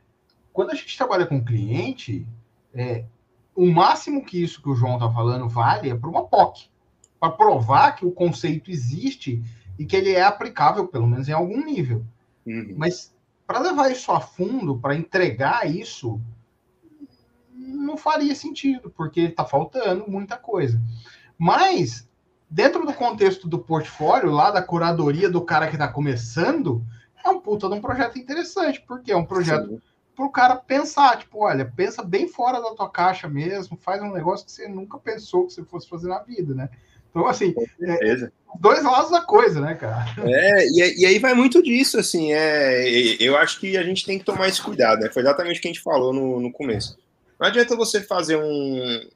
Quando a gente trabalha com cliente, é, o máximo que isso que o João está falando vale é para uma POC, para provar que o conceito existe e que ele é aplicável, pelo menos em algum nível. Uhum. Mas para levar isso a fundo, para entregar isso, não faria sentido, porque está faltando muita coisa. Mas, dentro do contexto do portfólio, lá da curadoria do cara que está começando, é um puta de um projeto interessante, porque é um projeto Sim para o cara pensar, tipo, olha, pensa bem fora da tua caixa mesmo, faz um negócio que você nunca pensou que você fosse fazer na vida, né? Então, assim, é, dois lados da coisa, né, cara? É, e, e, aí vai muito disso, assim, é, eu acho que a gente tem que tomar esse cuidado, né? Foi exatamente o que a gente falou no, no começo. Não adianta você fazer um.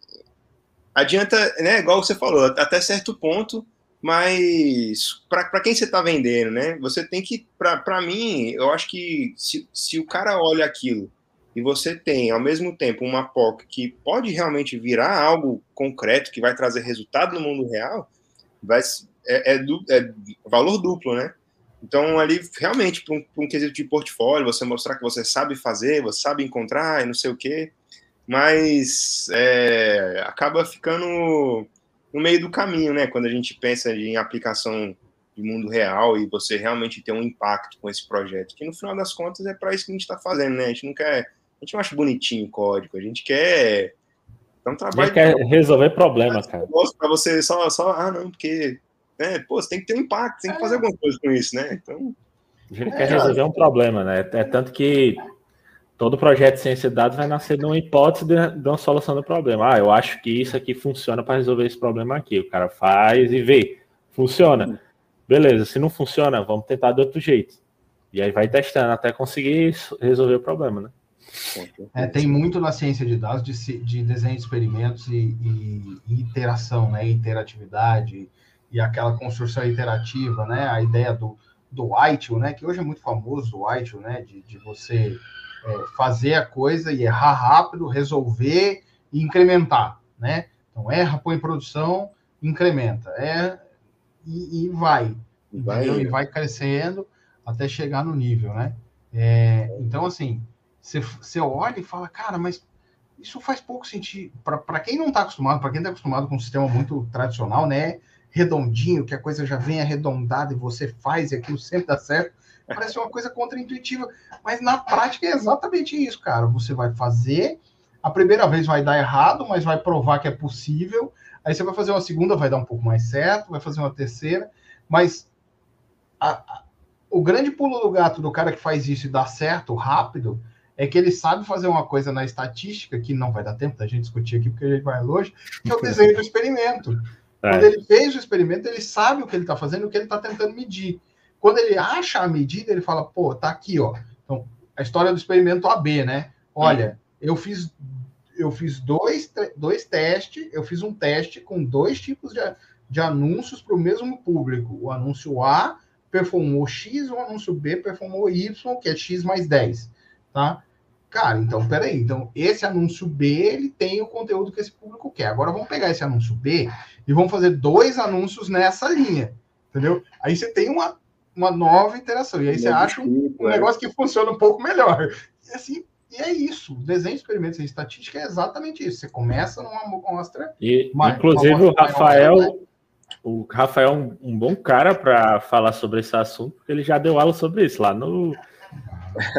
Adianta, né? Igual você falou, até certo ponto, mas para quem você está vendendo, né? Você tem que, para mim, eu acho que se, se o cara olha aquilo e você tem, ao mesmo tempo, uma POC que pode realmente virar algo concreto, que vai trazer resultado no mundo real, vai, é, é, é valor duplo, né? Então, ali, realmente, para um, um, quesito de portfólio, você mostrar que você sabe fazer, você sabe encontrar e não sei o quê, mas é, acaba ficando no meio do caminho, né? Quando a gente pensa em aplicação de mundo real e você realmente ter um impacto com esse projeto, que no final das contas é para isso que a gente está fazendo, né? A gente não quer, a gente não acha bonitinho o código, a gente quer é um trabalho. A gente quer resolver problemas, cara. Para você só, só, ah, não, porque né? Pô, você tem que ter um impacto, tem que fazer é. alguma coisa com isso, né? Então. A gente é, quer resolver um problema, né? É tanto que todo projeto de ciência de dados vai nascer de uma hipótese de, de uma solução do problema. Ah, eu acho que isso aqui funciona para resolver esse problema aqui. O cara faz e vê. Funciona. Beleza, se não funciona, vamos tentar de outro jeito. E aí vai testando até conseguir resolver o problema, né? É, tem muito na ciência de dados de, de desenho de experimentos e, e, interação, né? Interatividade, e aquela construção iterativa, né? A ideia do, do ITIL, né? Que hoje é muito famoso o ITIL, né? De, de você é, fazer a coisa e errar rápido, resolver e incrementar, né? Então, erra, põe em produção, incrementa. É, e, e vai, vai. E vai crescendo até chegar no nível, né? É, então, assim, você olha e fala, cara, mas isso faz pouco sentido. Para quem não está acostumado, para quem está acostumado com um sistema muito tradicional, né? Redondinho, que a coisa já vem arredondada e você faz e aquilo sempre dá certo, parece uma coisa contraintuitiva. Mas na prática é exatamente isso, cara. Você vai fazer, a primeira vez vai dar errado, mas vai provar que é possível. Aí você vai fazer uma segunda, vai dar um pouco mais certo, vai fazer uma terceira, mas a, a, o grande pulo do gato do cara que faz isso e dá certo rápido é que ele sabe fazer uma coisa na estatística, que não vai dar tempo da gente discutir aqui, porque a gente vai longe, que é o desenho do experimento. É. Quando ele fez o experimento, ele sabe o que ele está fazendo, o que ele está tentando medir. Quando ele acha a medida, ele fala, pô, tá aqui, ó. Então, a história do experimento AB, né? Olha, eu fiz eu fiz dois, dois testes, eu fiz um teste com dois tipos de, de anúncios para o mesmo público. O anúncio A performou X, o anúncio B performou Y, que é X mais 10, tá? Cara, então, peraí. Então, esse anúncio B, ele tem o conteúdo que esse público quer. Agora, vamos pegar esse anúncio B e vamos fazer dois anúncios nessa linha, entendeu? Aí você tem uma, uma nova interação. E aí você acha um, um, é. negócio que funciona um pouco melhor. E assim, e é isso. O desenho de experimentos em estatística é exatamente isso. Você começa numa amostra... E, inclusive, o Rafael... Maior, né? O Rafael é um, um bom cara para falar sobre esse assunto, porque ele já deu aula sobre isso lá no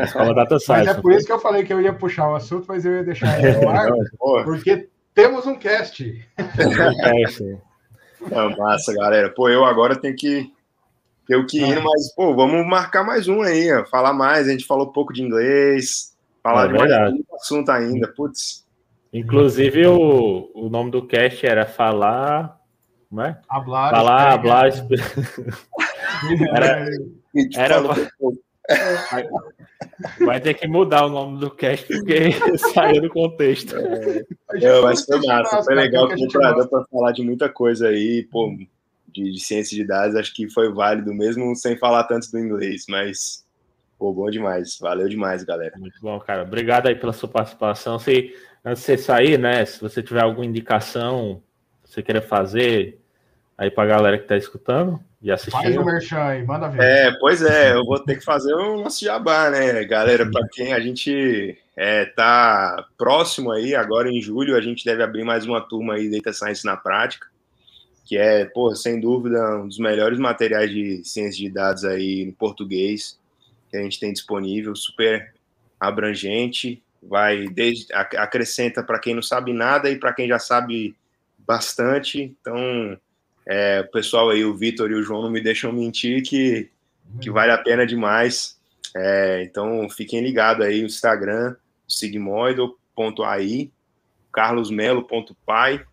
Escola Data Science. Mas é por isso que eu falei que eu ia puxar o assunto, mas eu ia deixar ele no ar, porque temos um cast. É massa, galera. Pô, eu agora tenho que eu que ir, mas pô, vamos marcar mais um aí, ó. falar mais. A gente falou pouco de inglês, falar é de mais um assunto ainda, putz. Inclusive o, o nome do cast era falar, como é? Hablar, falar, hablar. era, era, Vai, vai, ter que mudar o nome do cast porque saiu do contexto. É, é, mas foi massa, foi legal que deu para falar de muita coisa aí, pô, de, de, ciência de dados, acho que foi válido mesmo sem falar tanto do inglês, mas pô, bom demais, valeu demais, galera. Muito bom, cara. Obrigado aí pela sua participação. Se antes de você sair, né, se você tiver alguma indicação, você queira fazer aí para a galera que está escutando, e assistir. Faz o merchan aí, manda ver. É, pois é, eu vou ter que fazer um nosso jabá, né, galera? Para quem a gente é, tá próximo aí, agora em julho, a gente deve abrir mais uma turma aí, Data Science na Prática, que é, pô, sem dúvida, um dos melhores materiais de ciência de dados aí em português que a gente tem disponível, super abrangente, vai desde acrescenta para quem não sabe nada e para quem já sabe bastante. Então, é, o pessoal aí, o Vitor e o João, não me deixam mentir que, que vale a pena demais. É, então, fiquem ligados aí no Instagram, sigmoido.ai, carlosmelo.pai.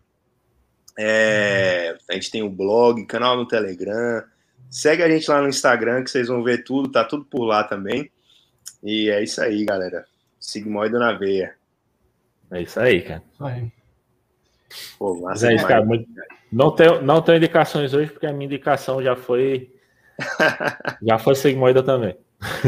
É, a gente tem o blog, canal no Telegram. Segue a gente lá no Instagram que vocês vão ver tudo, tá tudo por lá também. E é isso aí, galera. Sigmoido na veia. É isso aí, cara. Isso aí. Pô, Mas é isso, cara. muito- Não tenho, não tenho indicações hoje, porque a minha indicação já foi. já foi sigmoida também.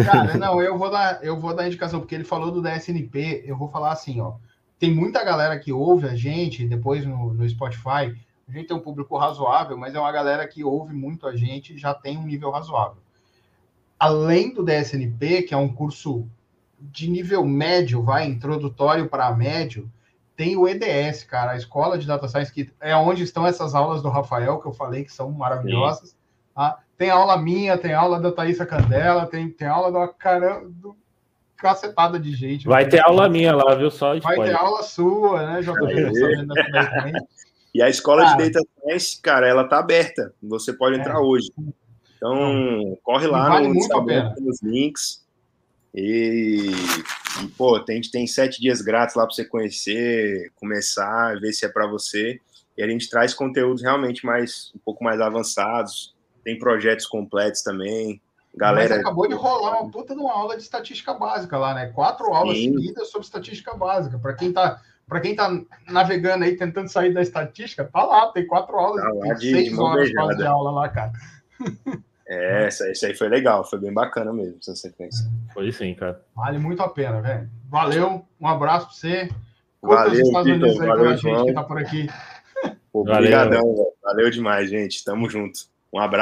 Cara, não, eu vou dar, eu vou dar indicação, porque ele falou do DSNP, eu vou falar assim, ó. Tem muita galera que ouve a gente, depois no, no Spotify, a gente tem um público razoável, mas é uma galera que ouve muito a gente e já tem um nível razoável. Além do DSNP, que é um curso de nível médio, vai, introdutório para médio, tem o EDS, cara, a Escola de Data Science, que é onde estão essas aulas do Rafael, que eu falei que são maravilhosas. tá? Tem aula minha, tem aula da Thaísa Candela, tem, tem aula da caramba, do cacetada de gente. Vai ter aula minha lá, viu? Só Vai ter aula sua, né, também. E a escola Cara. de Data Science, cara, ela tá aberta. Você pode entrar É. hoje. Então, corre lá vale no Instagram, tem os links. E, e, pô, tem, tem sete dias grátis lá para você conhecer, começar, ver se é para você. E a gente traz conteúdos realmente mais um pouco mais avançados. Tem projetos completos também. Galera, Mas acabou de rolar uma puta de uma aula de estatística básica lá, né? Quatro aulas Sim. seguidas sobre estatística básica. Para quem tá para quem tá navegando aí tentando sair da estatística, tá lá, tem quatro aulas, Tá tem de- seis de horas beijada. quase de aula lá, cara. é, essa, essa aí foi legal, foi bem bacana mesmo essa sequência. Foi sim, cara. Vale muito a pena, velho. Valeu, um abraço pra você. Valeu, Estados Unidos aí valeu, pela gente que tá por aqui. Valeu. Obrigadão, velho. valeu demais, gente. Tamo junto. Um abraço.